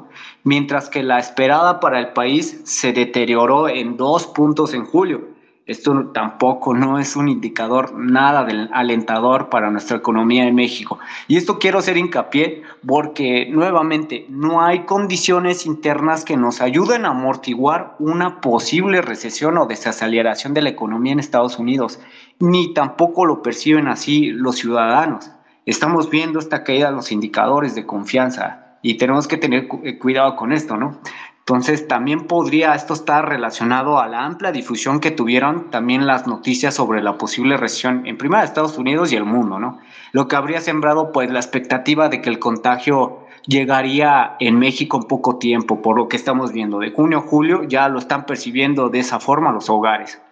[SPEAKER 2] mientras que la esperada para el país se deterioró en dos puntos en julio. Esto tampoco no es un indicador nada alentador para nuestra economía en México. Y esto quiero hacer hincapié porque nuevamente no hay condiciones internas que nos ayuden a amortiguar una posible recesión o desaceleración de la economía en Estados Unidos, ni tampoco lo perciben así los ciudadanos. Estamos viendo esta caída de los indicadores de confianza y tenemos que tener cuidado con esto, ¿no? Entonces, también podría esto estar relacionado a la amplia difusión que tuvieron también las noticias sobre la posible recesión en primera Estados Unidos y el mundo, ¿no? Lo que habría sembrado pues la expectativa de que el contagio llegaría en México en poco tiempo, por lo que estamos viendo. De junio a julio ya lo están percibiendo de esa forma los hogares.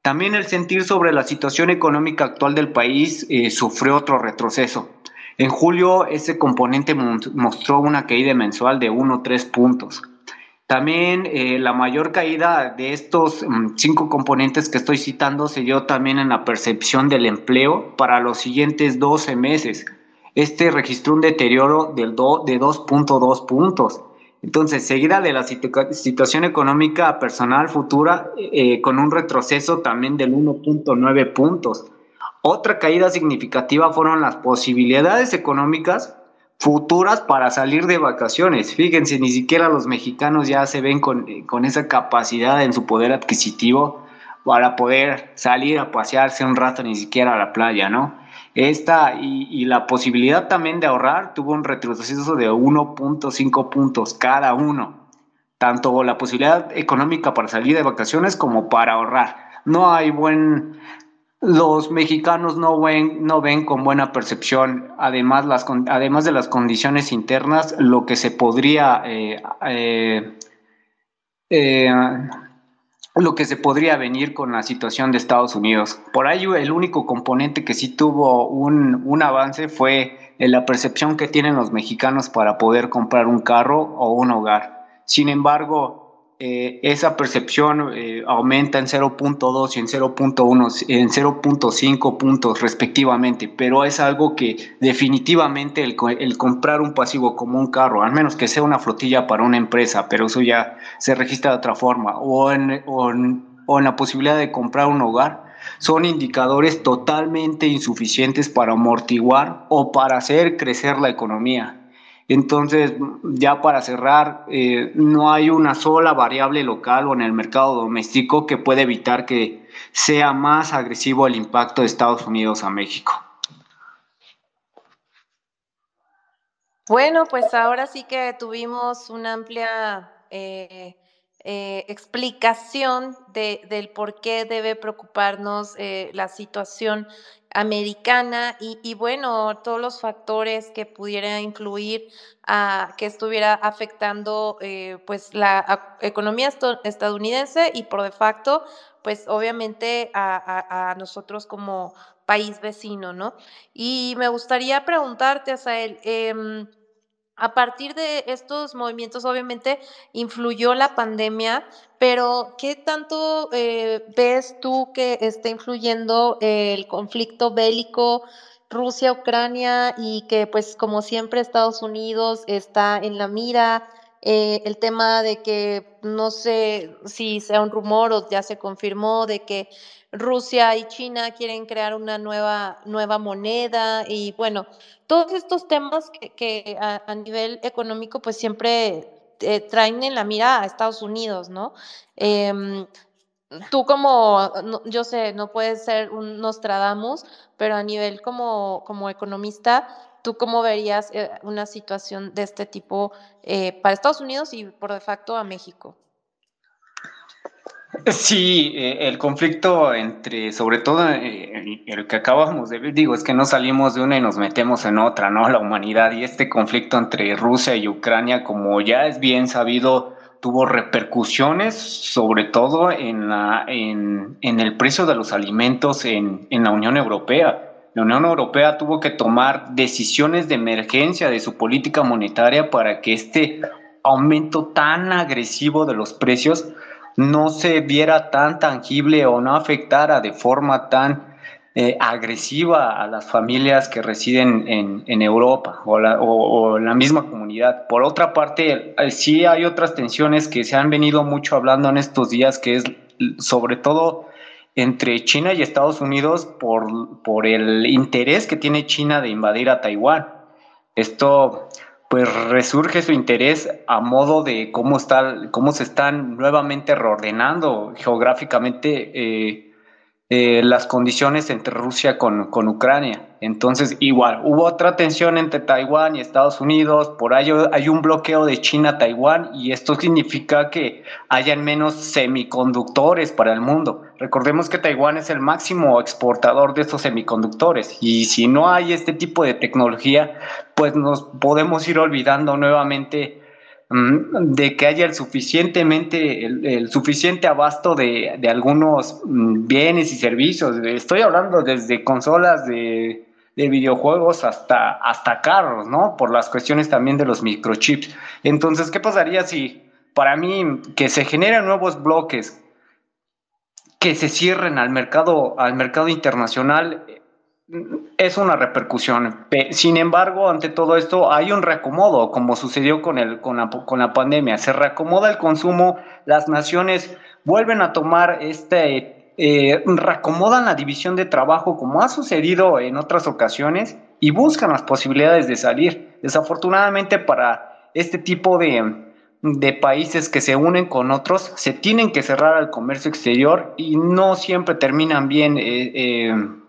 [SPEAKER 2] También el sentir sobre la situación económica actual del país eh, sufrió otro retroceso. En julio ese componente mostró una caída mensual de 1,3 puntos. También eh, la mayor caída de estos mm, cinco componentes que estoy citando se dio también en la percepción del empleo para los siguientes 12 meses. Este registró un deterioro del de 2.2 puntos. Entonces, seguida de la situación económica personal futura, eh, con un retroceso también del 1.9 puntos. Otra caída significativa fueron las posibilidades económicas futuras para salir de vacaciones. Fíjense, ni siquiera los mexicanos ya se ven con, con, esa capacidad en su poder adquisitivo para poder salir a pasearse un rato, ni siquiera a la playa, ¿no? Esta y, y la posibilidad también de ahorrar tuvo un retroceso de 1.5 puntos cada uno. Tanto la posibilidad económica para salir de vacaciones como para ahorrar. No hay buen los mexicanos no ven, no ven con buena percepción, además, las, además de las condiciones internas, lo que se podría, eh, eh, eh, lo que se podría venir con la situación de Estados Unidos. Por ello, el único componente que sí tuvo un, un avance fue la percepción que tienen los mexicanos para poder comprar un carro o un hogar. Sin embargo, eh, esa percepción eh, aumenta en 0.2 y en 0.1, en 0.5 puntos respectivamente, pero es algo que definitivamente el, comprar un pasivo como un carro, al menos que sea una flotilla para una empresa, pero eso ya se registra de otra forma, o en, o en la posibilidad de comprar un hogar, son indicadores totalmente insuficientes para amortiguar o para hacer crecer la economía. Entonces, ya para cerrar, eh, no hay una sola variable local o en el mercado doméstico que pueda evitar que sea más agresivo el impacto de Estados Unidos a México.
[SPEAKER 1] Bueno, pues ahora sí que tuvimos una amplia eh, eh, explicación de, del por qué debe preocuparnos la situación americana y, bueno, todos los factores que pudiera influir a que estuviera afectando eh, pues la economía estadounidense y por de facto pues obviamente a, nosotros como país vecino, ¿no? Y me gustaría preguntarte, Asael, eh, a partir de estos movimientos, obviamente, influyó la pandemia, pero ¿qué tanto eh, ves tú que está influyendo el conflicto bélico Rusia-Ucrania y que, pues, como siempre, Estados Unidos está en la mira? Eh, el tema de que no sé si sea un rumor o ya se confirmó de que Rusia y China quieren crear una nueva, nueva moneda y bueno, todos estos temas que, a, nivel económico pues siempre eh, traen en la mira a Estados Unidos, ¿no? Em, tú como, yo sé, no puedes ser un Nostradamus, pero a nivel como, como economista, ¿tú cómo verías eh, una situación de este tipo eh, para Estados Unidos y por de facto a México?
[SPEAKER 2] Sí, eh, el conflicto entre, sobre todo el que acabamos de ver, digo, es que no salimos de una y nos metemos en otra, ¿no? La humanidad y este conflicto entre Rusia y Ucrania, como ya es bien sabido, tuvo repercusiones, sobre todo en, la, en, en el precio de los alimentos en, en la Unión Europea. La Unión Europea tuvo que tomar decisiones de emergencia de su política monetaria para que este aumento tan agresivo de los precios no se viera tan tangible o no afectara de forma tan eh, agresiva a las familias que residen en, Europa o la, o, la, misma comunidad. Por otra parte, eh, sí hay otras tensiones que se han venido mucho hablando en estos días, que es sobre todo entre China y Estados Unidos por, por el interés que tiene China de invadir a Taiwán. Esto pues resurge su interés a modo de cómo, está, cómo se están nuevamente reordenando geográficamente eh, eh, las condiciones entre Rusia con, con, Ucrania. Entonces, igual, hubo otra tensión entre Taiwán y Estados Unidos, por ello hay un bloqueo de China a Taiwán y esto significa que hayan menos semiconductores para el mundo. Recordemos que Taiwán es el máximo exportador de estos semiconductores y si no hay este tipo de tecnología, pues nos podemos ir olvidando nuevamente de que haya el suficientemente el, suficiente abasto de, de, algunos mm, bienes y servicios. Estoy hablando desde consolas de, de, videojuegos hasta, hasta carros, ¿no? Por las cuestiones también de los microchips. Entonces, ¿qué pasaría si para mí que se generen nuevos bloques que se cierren al mercado, al mercado internacional es una repercusión. Sin embargo, ante todo esto hay un reacomodo, como sucedió con, el, con, la, con la pandemia. Se reacomoda el consumo, las naciones vuelven a tomar este, eh, reacomodan la división de trabajo, como ha sucedido en otras ocasiones, y buscan las posibilidades de salir. Desafortunadamente para este tipo de, de países que se unen con otros, se tienen que cerrar al comercio exterior y no siempre terminan bien. Eh, eh,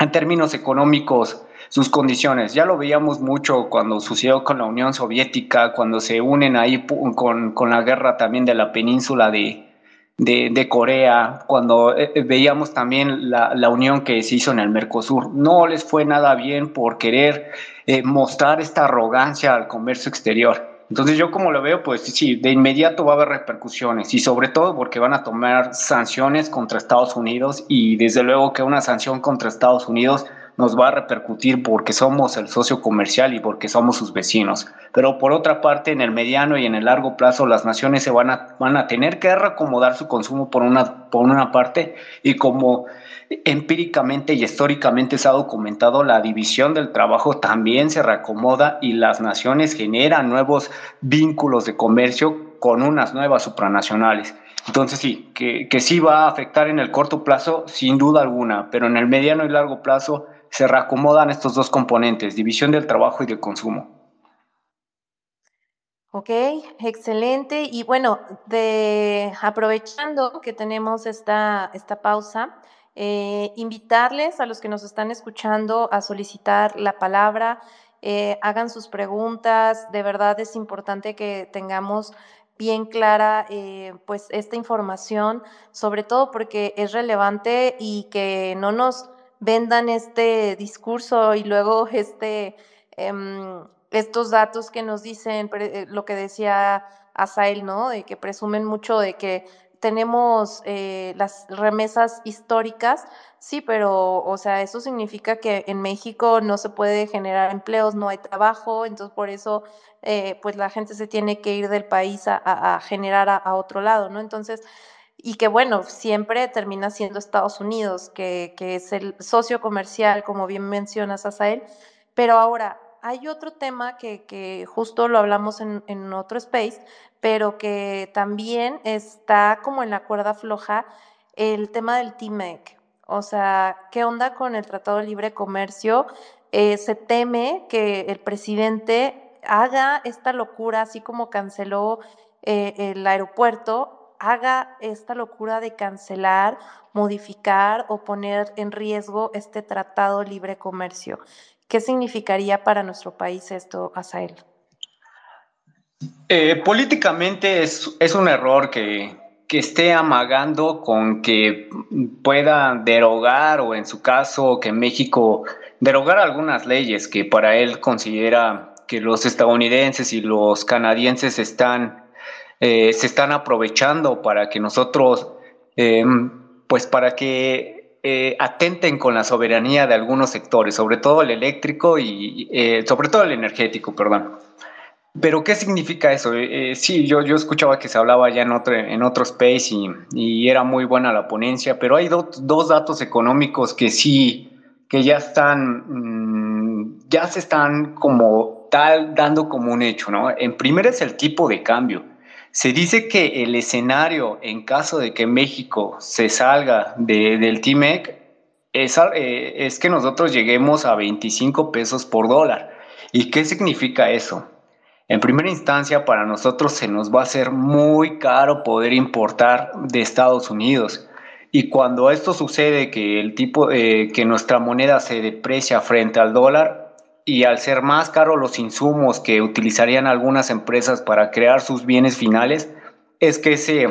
[SPEAKER 2] en términos económicos sus condiciones. Ya lo veíamos mucho cuando sucedió con la Unión Soviética, cuando se unen ahí con, con la guerra también de la península de, de, Corea, cuando eh, eh, veíamos también la, la, unión que se hizo en el Mercosur. No les fue nada bien por querer eh, mostrar esta arrogancia al comercio exterior. Entonces yo como lo veo, pues sí, de inmediato va a haber repercusiones y sobre todo porque van a tomar sanciones contra Estados Unidos y desde luego que una sanción contra Estados Unidos nos va a repercutir porque somos el socio comercial y porque somos sus vecinos. Pero por otra parte, en el mediano y en el largo plazo, las naciones se van a, van a tener que reacomodar su consumo por una, por una parte y como empíricamente y históricamente se ha documentado, la división del trabajo también se reacomoda y las naciones generan nuevos vínculos de comercio con unas nuevas supranacionales. Entonces sí, que, que sí va a afectar en el corto plazo, sin duda alguna, pero en el mediano y largo plazo se reacomodan estos dos componentes, división del trabajo y del consumo.
[SPEAKER 1] Ok, excelente. Y bueno, de, aprovechando que tenemos esta, esta pausa, eh, invitarles a los que nos están escuchando a solicitar la palabra, eh, hagan sus preguntas, de verdad es importante que tengamos bien clara eh, pues esta información, sobre todo porque es relevante y que no nos vendan este discurso y luego este, em, estos datos que nos dicen, lo que decía Asael, ¿no? De que presumen mucho de que tenemos eh, las remesas históricas, sí, pero, o sea, eso significa que en México no se puede generar empleos, no hay trabajo, entonces por eso, eh, pues la gente se tiene que ir del país a, generar a, otro lado, ¿no? Entonces, y que bueno, siempre termina siendo Estados Unidos, que, que es el socio comercial, como bien mencionas, Asael, pero ahora, hay otro tema que, justo lo hablamos en, otro space, pero que también está como en la cuerda floja el tema del TIMEC. O sea, ¿qué onda con el Tratado de Libre Comercio? Eh, se teme que el presidente haga esta locura, así como canceló eh, el aeropuerto, haga esta locura de cancelar, modificar o poner en riesgo este Tratado Libre Comercio. ¿Qué significaría para nuestro país esto, Asael?
[SPEAKER 2] Eh, políticamente es, es, un error que, que, esté amagando con que pueda derogar o en su caso que México derogar algunas leyes que para él considera que los estadounidenses y los canadienses están, eh, se están aprovechando para que nosotros, eh, pues para que eh, atenten con la soberanía de algunos sectores, sobre todo el eléctrico y eh, sobre todo el energético, perdón. Pero, ¿qué significa eso? Eh, eh, sí, yo, yo escuchaba que se hablaba ya en otro, en otro space y, y era muy buena la ponencia, pero hay dos datos económicos que sí, que ya están, mmm, ya se están como tal dando como un hecho, ¿no? En primer es el tipo de cambio. Se dice que el escenario en caso de que México se salga de, del TIMEC es, eh, es que nosotros lleguemos a 25 pesos por dólar. ¿Y qué significa eso? En primera instancia, para nosotros se nos va a hacer muy caro poder importar de Estados Unidos. Y cuando esto sucede, que el tipo, eh, que nuestra moneda se deprecia frente al dólar y al ser más caros los insumos que utilizarían algunas empresas para crear sus bienes finales, es que ese,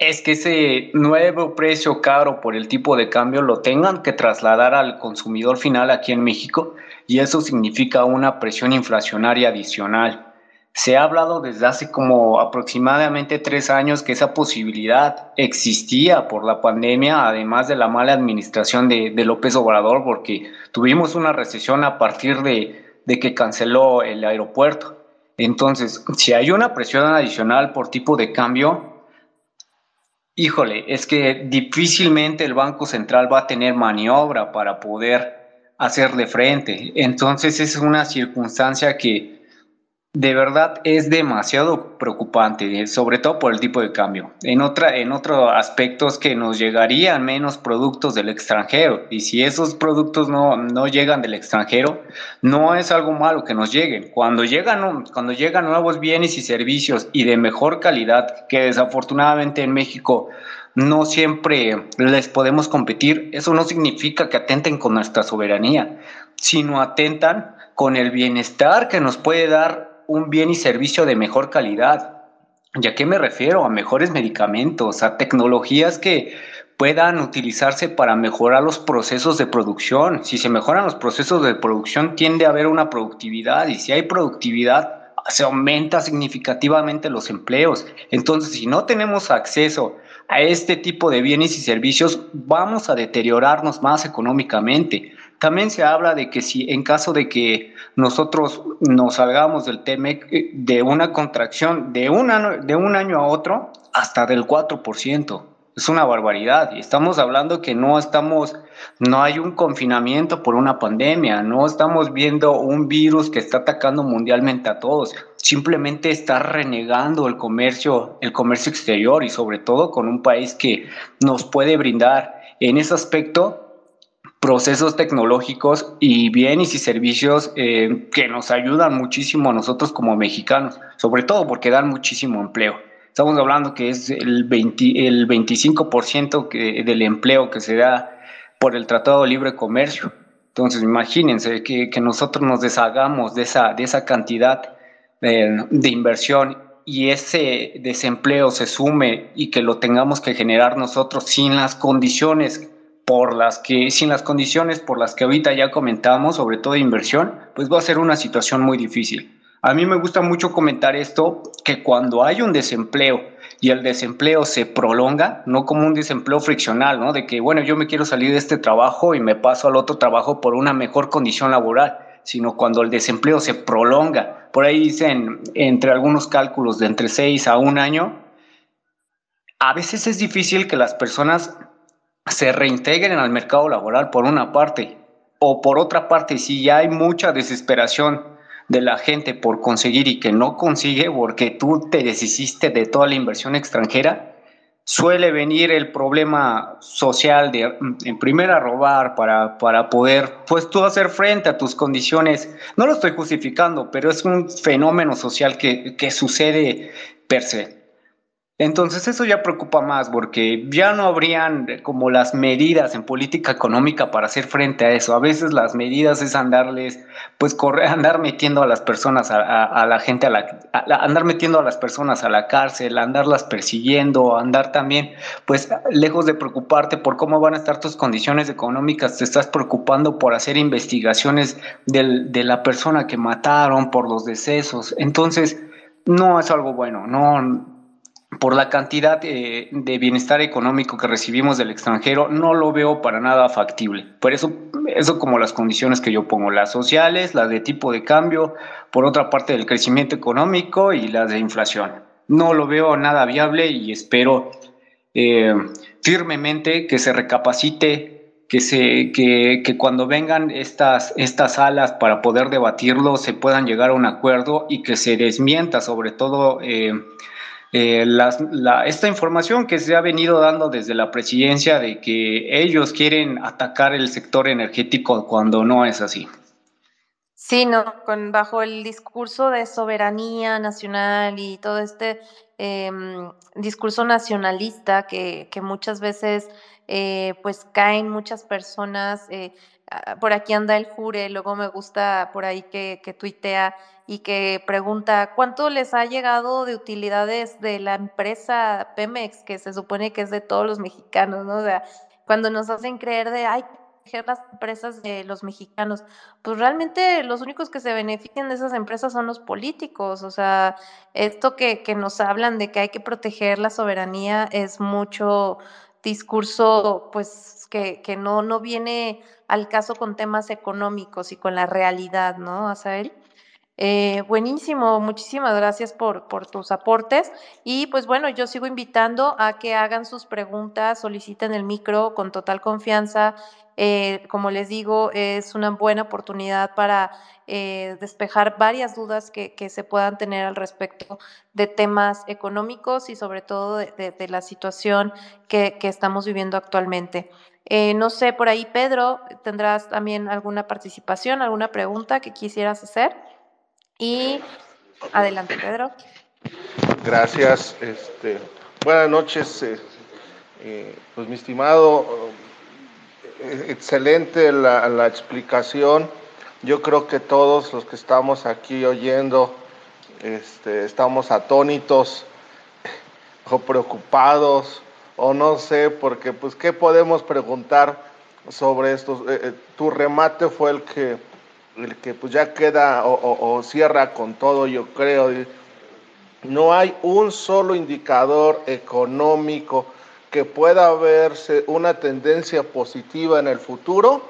[SPEAKER 2] es que ese nuevo precio caro por el tipo de cambio lo tengan que trasladar al consumidor final aquí en México y eso significa una presión inflacionaria adicional. Se ha hablado desde hace como aproximadamente tres años que esa posibilidad existía por la pandemia, además de la mala administración de, López Obrador, porque tuvimos una recesión a partir de, de que canceló el aeropuerto. Entonces, si hay una presión adicional por tipo de cambio, híjole, es que difícilmente el Banco Central va a tener maniobra para poder hacerle frente. Entonces, es una circunstancia que de verdad es demasiado preocupante, sobre todo por el tipo de cambio. En otra, en otro aspecto es que nos llegarían menos productos del extranjero. Y si esos productos no, no llegan del extranjero, no es algo malo que nos lleguen. Cuando llegan, cuando llegan nuevos bienes y servicios y de mejor calidad, que desafortunadamente en México no siempre les podemos competir, eso no significa que atenten con nuestra soberanía, sino atentan con el bienestar que nos puede dar un bien y servicio de mejor calidad. ¿Y a qué me refiero? A mejores medicamentos, a tecnologías que puedan utilizarse para mejorar los procesos de producción. Si se mejoran los procesos de producción, tiende a haber una productividad y si hay productividad, se aumenta significativamente los empleos. Entonces, si no tenemos acceso a este tipo de bienes y servicios, vamos a deteriorarnos más económicamente. También se habla de que si en caso de que nosotros nos salgamos del TEMEC eh, de una contracción de un año, a otro hasta del 4%. Es una barbaridad. Y estamos hablando que no estamos, no hay un confinamiento por una pandemia, no estamos viendo un virus que está atacando mundialmente a todos. Simplemente está renegando el comercio, el comercio exterior y sobre todo con un país que nos puede brindar en ese aspecto procesos tecnológicos y bienes y servicios eh, que nos ayudan muchísimo a nosotros como mexicanos, sobre todo porque dan muchísimo empleo. Estamos hablando que es el, 20, el 25% que, del empleo que se da por el Tratado de Libre Comercio. Entonces, imagínense que, que nosotros nos deshagamos de esa, de esa cantidad de, de inversión y ese desempleo se sume y que lo tengamos que generar nosotros sin las condiciones por las que, sin las condiciones por las que ahorita ya comentamos, sobre todo inversión, pues va a ser una situación muy difícil. A mí me gusta mucho comentar esto, que cuando hay un desempleo y el desempleo se prolonga, no como un desempleo friccional, ¿no? De que, bueno, yo me quiero salir de este trabajo y me paso al otro trabajo por una mejor condición laboral, sino cuando el desempleo se prolonga. Por ahí dicen, entre algunos cálculos, de entre seis a un año, a veces es difícil que las personas se reintegren al mercado laboral por una parte, o por otra parte, si ya hay mucha desesperación de la gente por conseguir y que no consigue porque tú te deshiciste de toda la inversión extranjera, suele venir el problema social de, en primera, robar para, para poder, pues tú hacer frente a tus condiciones. No lo estoy justificando, pero es un fenómeno social que, que sucede per se. Entonces eso ya preocupa más porque ya no habrían como las medidas en política económica para hacer frente a eso. A veces las medidas es andarles, pues correr, andar metiendo a las personas, a, la gente, andar metiendo a las personas a la cárcel, andarlas persiguiendo, andar también, pues lejos de preocuparte por cómo van a estar tus condiciones económicas, te estás preocupando por hacer investigaciones de la persona que mataron, por los decesos. Entonces, no es algo bueno, no por la cantidad de, bienestar económico que recibimos del extranjero, no lo veo para nada factible. Por eso, eso como las condiciones que yo pongo, las sociales, las de tipo de cambio, por otra parte del crecimiento económico y las de inflación. No lo veo nada viable y espero eh, firmemente que se recapacite, que, se, que, cuando vengan estas, estas salas para poder debatirlo se puedan llegar a un acuerdo y que se desmienta sobre todo... Eh, eh, esta información que se ha venido dando desde la presidencia de que ellos quieren atacar el sector energético cuando no es así.
[SPEAKER 1] Sí, no, con, bajo el discurso de soberanía nacional y todo este em, discurso nacionalista que, muchas veces eh, pues caen muchas personas, eh, por aquí anda el Jure, luego me gusta por ahí que, que tuitea y que pregunta cuánto les ha llegado de utilidades de la empresa Pemex, que se supone que es de todos los mexicanos, ¿no? O sea, cuando nos hacen creer de, ay, las empresas de los mexicanos, pues realmente los únicos que se benefician de esas empresas son los políticos. O sea, esto que, que nos hablan de que hay que proteger la soberanía es mucho discurso, pues, que, que no, no viene al caso con temas económicos y con la realidad, ¿no, Asael? Eh, buenísimo, muchísimas gracias por, tus aportes. Y pues bueno, yo sigo invitando a que hagan sus preguntas, soliciten el micro con total confianza. Eh, como les digo, es una buena oportunidad para eh, despejar varias dudas que, se puedan tener al respecto de temas económicos y sobre todo de, la situación que, estamos viviendo actualmente. No sé, por ahí, Pedro, ¿tendrás también alguna participación, alguna pregunta que quisieras hacer? Y adelante, Pedro.
[SPEAKER 3] Gracias. Este, buenas noches, eh, eh, pues mi estimado, eh, excelente la, explicación. Yo creo que todos los que estamos aquí oyendo, este, estamos atónitos o preocupados o no sé, porque pues qué podemos preguntar sobre esto. tu remate fue el que el que pues ya queda o, cierra con todo, yo creo. No hay un solo indicador económico que pueda verse una tendencia positiva en el futuro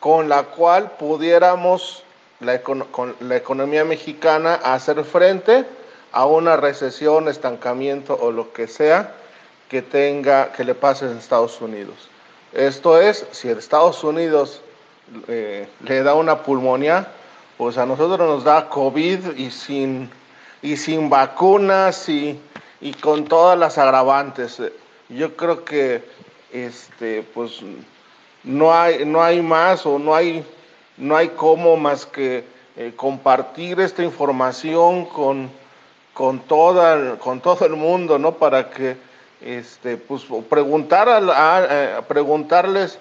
[SPEAKER 3] con la cual pudiéramos la, con la economía mexicana hacer frente a una recesión, estancamiento o lo que sea que tenga, que le pase en Estados Unidos. Esto es, si Estados Unidos eh, le da una pulmonía, pues a nosotros nos da COVID y sin, y sin vacunas y, y con todas las agravantes. Yo creo que este, pues no hay, no hay más o no hay, no hay cómo más que eh, compartir esta información con, con, toda, con todo el mundo, ¿no? Para que este, pues, preguntar a, a, a preguntarles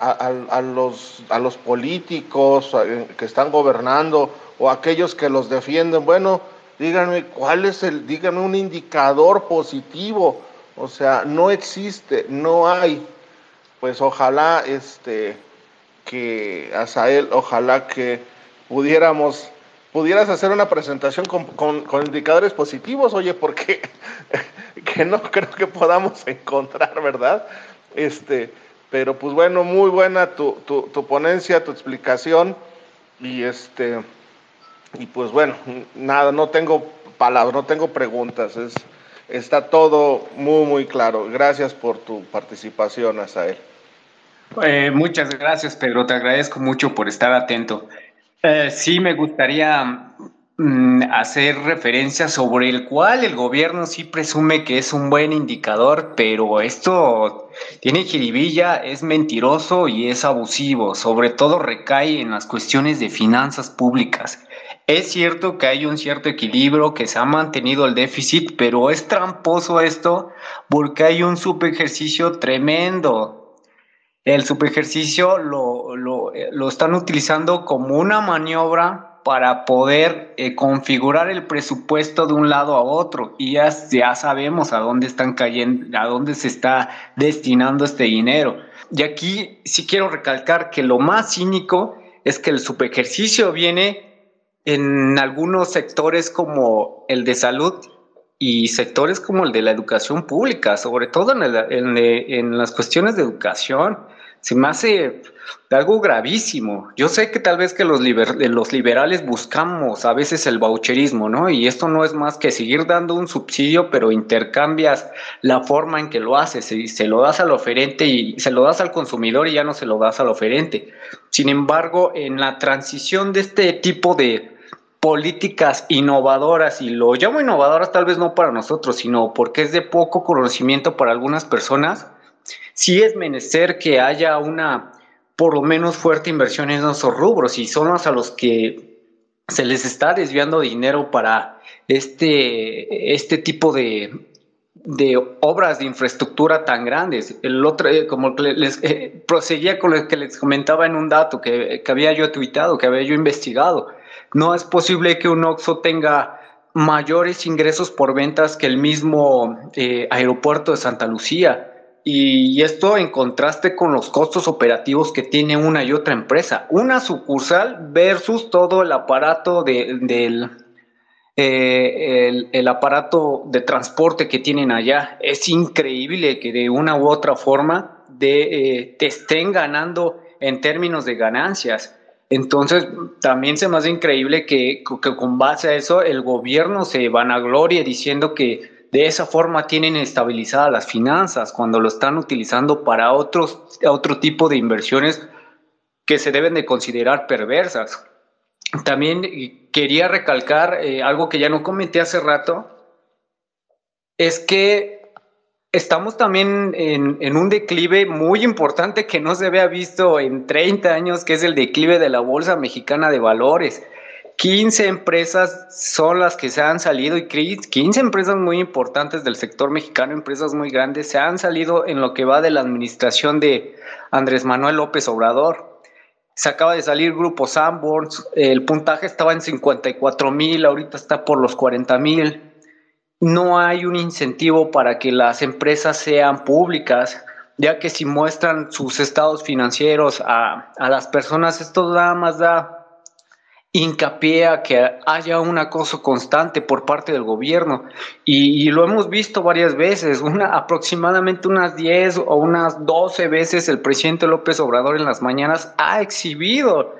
[SPEAKER 3] a, los, a los políticos que están gobernando o aquellos que los defienden, bueno, díganme cuál es el, díganme un indicador positivo, o sea, no existe, no hay, pues ojalá este, que Asael, ojalá que pudiéramos, pudieras hacer una presentación con, con, con indicadores positivos, oye, porque que no creo que podamos encontrar, ¿verdad? Este, pero pues bueno, muy buena tu, tu, tu ponencia, tu explicación. Y este, y pues bueno, nada, no tengo palabras, no tengo preguntas. Es, está todo muy, muy claro. Gracias por tu participación, Asael.
[SPEAKER 2] Eh, muchas gracias, Pedro. Te agradezco mucho por estar atento. Eh, sí, me gustaría hacer referencia sobre el cual el gobierno sí presume que es un buen indicador, pero esto tiene jiribilla, es mentiroso y es abusivo, sobre todo recae en las cuestiones de finanzas públicas. Es cierto que hay un cierto equilibrio, que se ha mantenido el déficit, pero es tramposo esto porque hay un subejercicio tremendo. El subejercicio lo, lo, lo están utilizando como una maniobra para poder eh, configurar el presupuesto de un lado a otro y ya, ya sabemos a dónde están cayendo, a dónde se está destinando este dinero. Y aquí sí quiero recalcar que lo más cínico es que el subejercicio viene en algunos sectores como el de salud y sectores como el de la educación pública, sobre todo en, el, en, en las cuestiones de educación. Se me hace algo gravísimo. Yo sé que tal vez que los, liber los liberales buscamos a veces el baucherismo, ¿no? Y esto no es más que seguir dando un subsidio, pero intercambias la forma en que lo haces. Y se lo das al oferente y se lo das al consumidor y ya no se lo das al oferente. Sin embargo, en la transición de este tipo de políticas innovadoras, y lo llamo innovadoras tal vez no para nosotros, sino porque es de poco conocimiento para algunas personas, sí es menester que haya una por lo menos fuerte inversión en esos rubros y son los a los que se les está desviando dinero para este, este tipo de, de obras de infraestructura tan grandes. El otro, eh, como les eh, proseguía con lo que les comentaba en un dato que, que había yo tuitado, que había yo investigado. No es posible que un OXO tenga mayores ingresos por ventas que el mismo eh, aeropuerto de Santa Lucía Y esto en contraste con los costos operativos que tiene una y otra empresa. Una sucursal versus todo el aparato del eh, el, aparato de transporte que tienen allá. Es increíble que de una u otra forma de, eh, te estén ganando en términos de ganancias. Entonces, también se me hace increíble que, que, con base a eso el gobierno se vanaglorie diciendo que de esa forma tienen estabilizadas las finanzas cuando lo están utilizando para otros, otro tipo de inversiones que se deben de considerar perversas. También quería recalcar eh, algo que ya no comenté hace rato, es que estamos también en, en, un declive muy importante que no se había visto en 30 años, que es el declive de la Bolsa Mexicana de Valores. 15 empresas son las que se han salido y 15 empresas muy importantes del sector mexicano, empresas muy grandes, se han salido en lo que va de la administración de Andrés Manuel López Obrador. Se acaba de salir Grupo Sanborns, el puntaje estaba en 54 mil, ahorita está por los 40 mil. No hay un incentivo para que las empresas sean públicas, ya que si muestran sus estados financieros a, a las personas, esto nada más da hincapié a que haya un acoso constante por parte del gobierno y, lo hemos visto varias veces, una, aproximadamente unas 10 o unas 12 veces el presidente López Obrador en las mañanas ha exhibido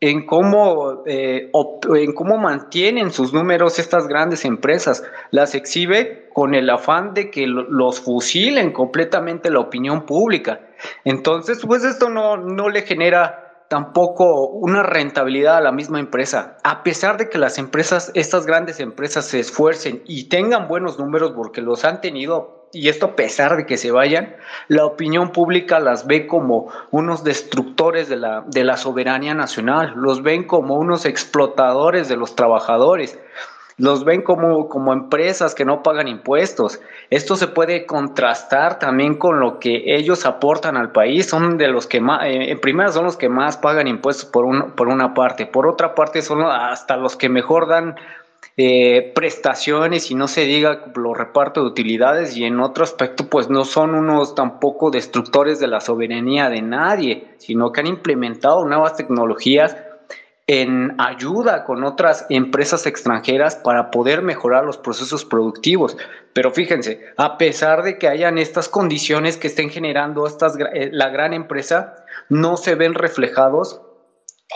[SPEAKER 2] en cómo, eh, en cómo mantienen sus números estas grandes empresas. Las exhibe con el afán de que los fusilen completamente la opinión pública. Entonces, pues esto no, no le genera tampoco una rentabilidad a la misma empresa. A pesar de que las empresas, estas grandes empresas se esfuercen y tengan buenos números porque los han tenido, y esto a pesar de que se vayan, la opinión pública las ve como unos destructores de la, de la soberanía nacional, los ven como unos explotadores de los trabajadores los ven como, como empresas que no pagan impuestos. Esto se puede contrastar también con lo que ellos aportan al país. Son de los que más, eh, en primera son los que más pagan impuestos por, un, por una parte. Por otra parte son hasta los que mejor dan eh, prestaciones y no se diga los repartos de utilidades y en otro aspecto pues no son unos tampoco destructores de la soberanía de nadie, sino que han implementado nuevas tecnologías en ayuda con otras empresas extranjeras para poder mejorar los procesos productivos. Pero fíjense, a pesar de que hayan estas condiciones que estén generando estas, eh, la gran empresa, no se ven reflejados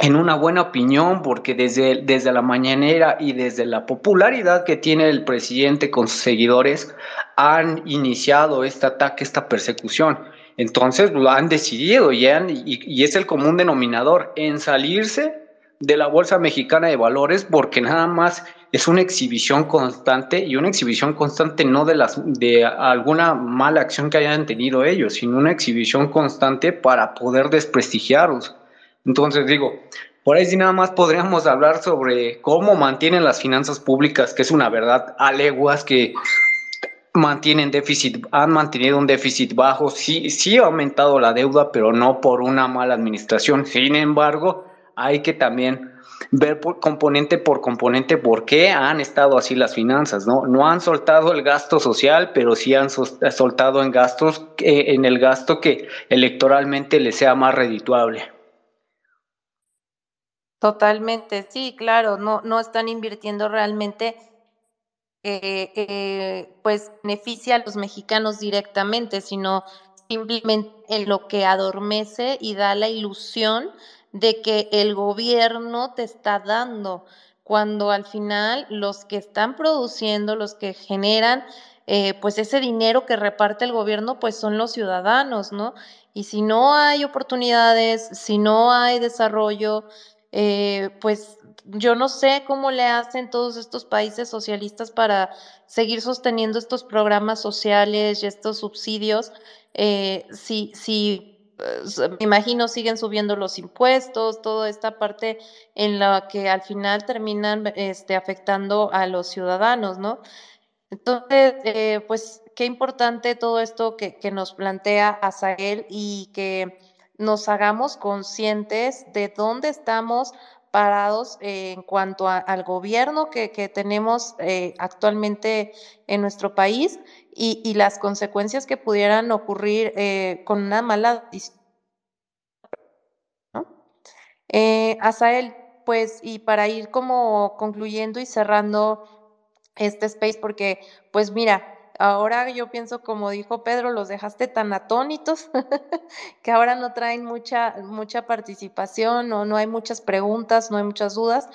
[SPEAKER 2] en una buena opinión, porque desde, desde la mañanera y desde la popularidad que tiene el presidente con sus seguidores, han iniciado este ataque, esta persecución. Entonces lo han decidido y, y es el común denominador en salirse de la Bolsa Mexicana de Valores porque nada más es una exhibición constante y una exhibición constante no de las de alguna mala acción que hayan tenido ellos, sino una exhibición constante para poder desprestigiarlos. Entonces digo, por ahí sí nada más podríamos hablar sobre cómo mantienen las finanzas públicas, que es una verdad a leguas que mantienen déficit, han mantenido un déficit bajo, sí, sí ha aumentado la deuda, pero no por una mala administración. Sin embargo, hay que también ver componente por componente por qué han estado así las finanzas, ¿no? No han soltado el gasto social, pero sí han soltado en gastos, en el gasto que electoralmente les sea más redituable.
[SPEAKER 1] Totalmente, sí, claro, no, no están invirtiendo realmente, eh, eh, pues beneficia a los mexicanos directamente, sino simplemente en lo que adormece y da la ilusión de que el gobierno te está dando, cuando al final los que están produciendo, los que generan, eh, pues ese dinero que reparte el gobierno, pues son los ciudadanos, ¿no? Y si no hay oportunidades, si no hay desarrollo, eh, pues yo no sé cómo le hacen todos estos países socialistas para seguir sosteniendo estos programas sociales y estos subsidios, eh, si, si me imagino siguen subiendo los impuestos, toda esta parte en la que al final terminan este, afectando a los ciudadanos, ¿no? Entonces, eh, pues qué importante todo esto que, que nos plantea Azael y que nos hagamos conscientes de dónde estamos parados en cuanto al gobierno que, tenemos eh, actualmente en nuestro país y, las consecuencias que pudieran ocurrir eh, con una mala. ¿no? Eh, Asael, pues, y para ir como concluyendo y cerrando este space, porque, pues mira, Ahora yo pienso, como dijo Pedro, los dejaste tan atónitos que ahora no traen mucha, mucha participación o no hay muchas preguntas, no hay muchas dudas,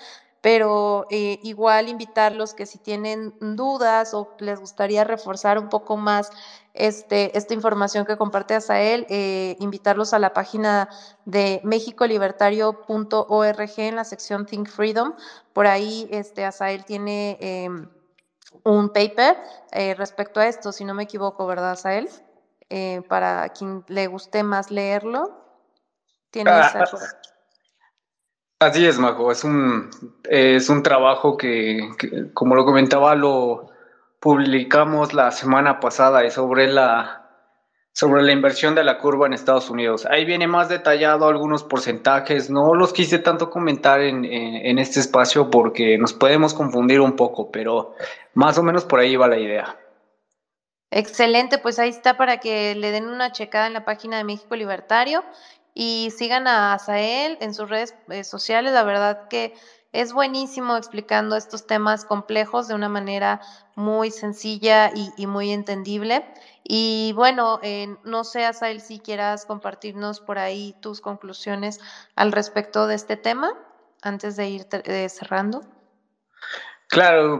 [SPEAKER 1] pero eh, igual invitarlos que si tienen dudas o les gustaría reforzar un poco más este, esta información que comparte Asael, eh, invitarlos a la página de mexicolibertario.org en la sección Think Freedom. Por ahí este, Asael tiene... Em, un paper eh, respecto a esto, si no me equivoco, ¿verdad, Sael? Eh, para quien le guste más leerlo, tiene ah,
[SPEAKER 2] Así es, Majo, es un, es un trabajo que, como lo comentaba, lo publicamos la semana pasada y sobre la sobre la inversión de la curva en Estados Unidos. Ahí viene más detallado algunos porcentajes. No los quise tanto comentar en, este espacio porque nos podemos confundir un poco, pero más o menos por ahí va la idea.
[SPEAKER 1] Excelente, pues ahí está para que le den una checada en la página de México Libertario y sigan a Asael en sus redes eh, sociales. La verdad que es buenísimo explicando estos temas complejos de una manera muy sencilla y, muy entendible. Y bueno, no sé, Asael, si quieras compartirnos por ahí tus conclusiones al respecto de este tema antes de ir cerrando.
[SPEAKER 2] Claro,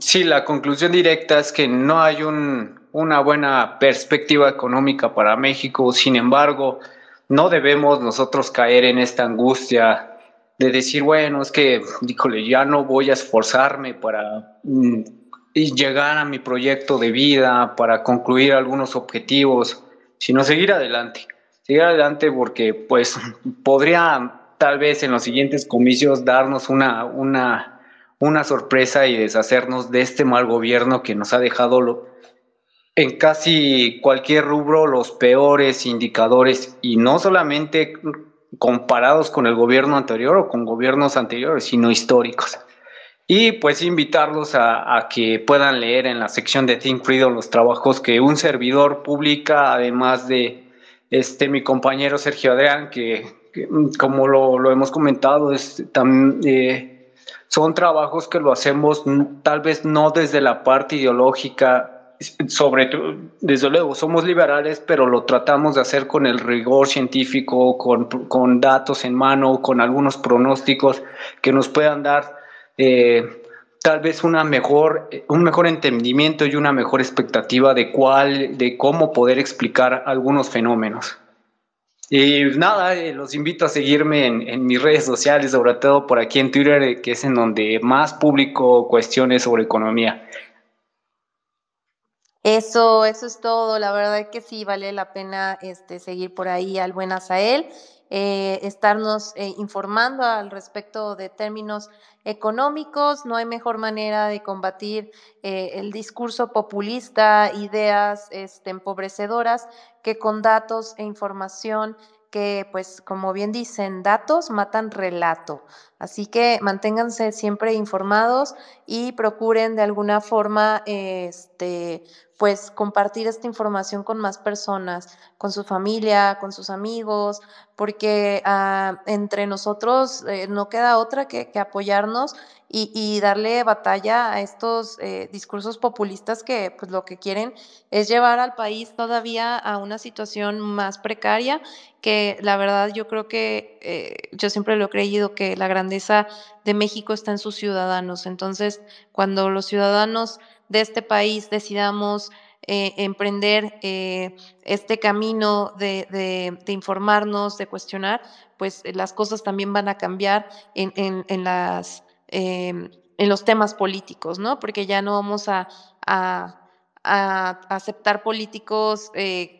[SPEAKER 2] sí, la conclusión directa es que no hay una buena perspectiva económica para México. Sin embargo, no debemos nosotros caer en esta angustia de decir, bueno, es que, díjole, ya no voy a esforzarme para mm, llegar a mi proyecto de vida, para concluir algunos objetivos, sino seguir adelante. Seguir adelante porque, pues, podría tal vez en los siguientes comicios darnos una, una, una sorpresa y deshacernos de este mal gobierno que nos ha dejado lo, en casi cualquier rubro los peores indicadores y no solamente comparados con el gobierno anterior o con gobiernos anteriores, sino históricos. Y pues invitarlos a, que puedan leer en la sección de Think Freedom los trabajos que un servidor publica, además de este mi compañero Sergio Adrián, que, como lo, hemos comentado, es, eh, son trabajos que lo hacemos tal vez no desde la parte ideológica sobre desde luego, somos liberales, pero lo tratamos de hacer con el rigor científico, con, con datos en mano, con algunos pronósticos que nos puedan dar eh, tal vez una mejor, un mejor entendimiento y una mejor expectativa de cuál, de cómo poder explicar algunos fenómenos. Y nada, eh, los invito a seguirme en, en, mis redes sociales, sobre todo por aquí en Twitter, eh, que es en donde más publico cuestiones sobre economía.
[SPEAKER 1] Eso, eso es todo. La verdad es que sí vale la pena este, seguir por ahí al buen Asael, eh, estarnos eh, informando al respecto de términos económicos. No hay mejor manera de combatir eh, el discurso populista, ideas este, empobrecedoras, que con datos e información que, pues, como bien dicen, datos matan relato. Así que manténganse siempre informados y procuren de alguna forma, este, pues compartir esta información con más personas, con su familia, con sus amigos, porque ah, entre nosotros eh, no queda otra que, apoyarnos y, darle batalla a estos eh, discursos populistas que pues lo que quieren es llevar al país todavía a una situación más precaria, que la verdad yo creo que eh, yo siempre lo he creído que la grandeza de México está en sus ciudadanos. Entonces, cuando los ciudadanos de este país decidamos eh, emprender eh, este camino de, informarnos, de cuestionar, pues eh, las cosas también van a cambiar en, las, em, en los temas políticos, ¿no? Porque ya no vamos a, aceptar políticos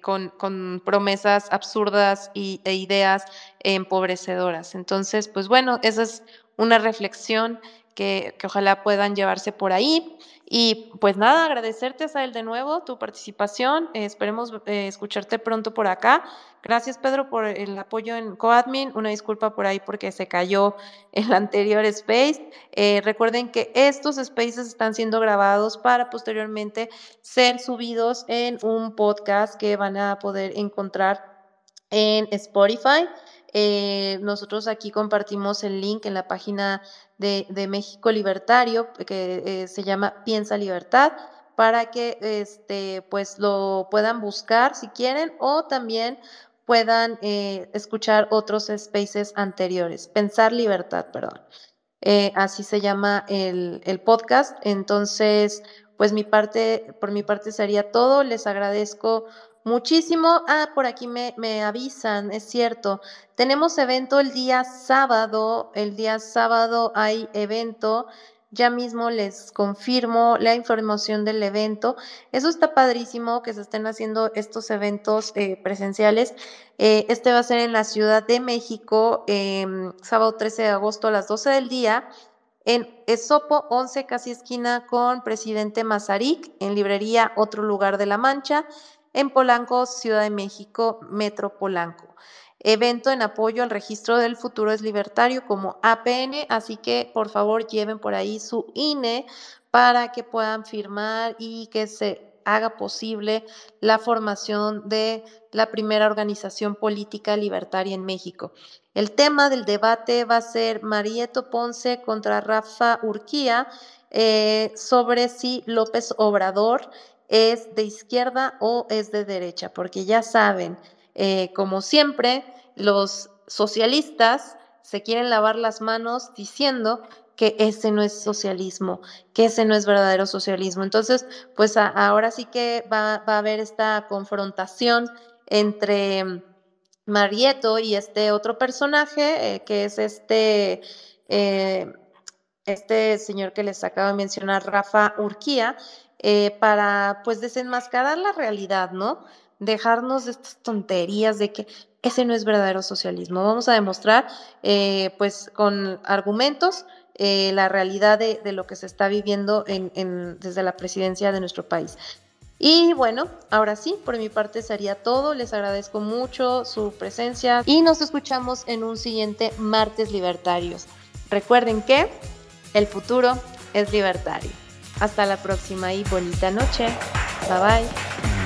[SPEAKER 1] con, promesas absurdas y, e ideas empobrecedoras. Entonces, pues bueno, esa es una reflexión que, ojalá puedan llevarse por ahí. Y pues nada, agradecerte, Sael, de nuevo tu participación. esperemos eh, escucharte pronto por acá. Gracias, Pedro, por el apoyo en Coadmin. Una disculpa por ahí porque se cayó el anterior space. Eh, recuerden que estos spaces están siendo grabados para posteriormente ser subidos en un podcast que van a poder encontrar en Spotify. Eh, nosotros aquí compartimos el link en la página de, México Libertario, que eh, se llama Piensa Libertad, para que este, pues lo puedan buscar si quieren o también puedan eh, escuchar otros spaces anteriores. Pensar Libertad, perdón. así se llama el, el podcast. Entonces, pues mi parte, por mi parte sería todo. Les agradezco muchísimo. Ah, por aquí me, me, avisan, es cierto. Tenemos evento el día sábado. El día sábado hay evento. Ya mismo les confirmo la información del evento. Eso está padrísimo que se estén haciendo estos eventos eh, presenciales. Eh, este va a ser en la Ciudad de México, em, sábado 13 de agosto a las 12 del día. En Esopo 11, casi esquina con Presidente Mazarik, en librería Otro Lugar de la Mancha en Polanco, Ciudad de México, Metro Polanco. Evento en apoyo al registro del futuro es libertario como APN, así que por favor lleven por ahí su INE para que puedan firmar y que se haga posible la formación de la primera organización política libertaria en México. El tema del debate va a ser Marieto Ponce contra Rafa Urquía eh, sobre si López Obrador es de izquierda o es de derecha, porque ya saben, eh, como siempre, los socialistas se quieren lavar las manos diciendo que ese no es socialismo, que ese no es verdadero socialismo. Entonces, pues ahora sí que va, a haber esta confrontación entre Marieto y este otro personaje, eh, que es este, eh, este señor que les acabo de mencionar, Rafa Urquía, eh, para pues desenmascarar la realidad, ¿no? Dejarnos de estas tonterías de que ese no es verdadero socialismo. Vamos a demostrar eh, pues con argumentos eh, la realidad de, lo que se está viviendo en, desde la presidencia de nuestro país. Y bueno, ahora sí, por mi parte sería todo. Les agradezco mucho su presencia y nos escuchamos en un siguiente martes libertarios. Recuerden que el futuro es libertario. Hasta la próxima y bonita noche. Bye bye.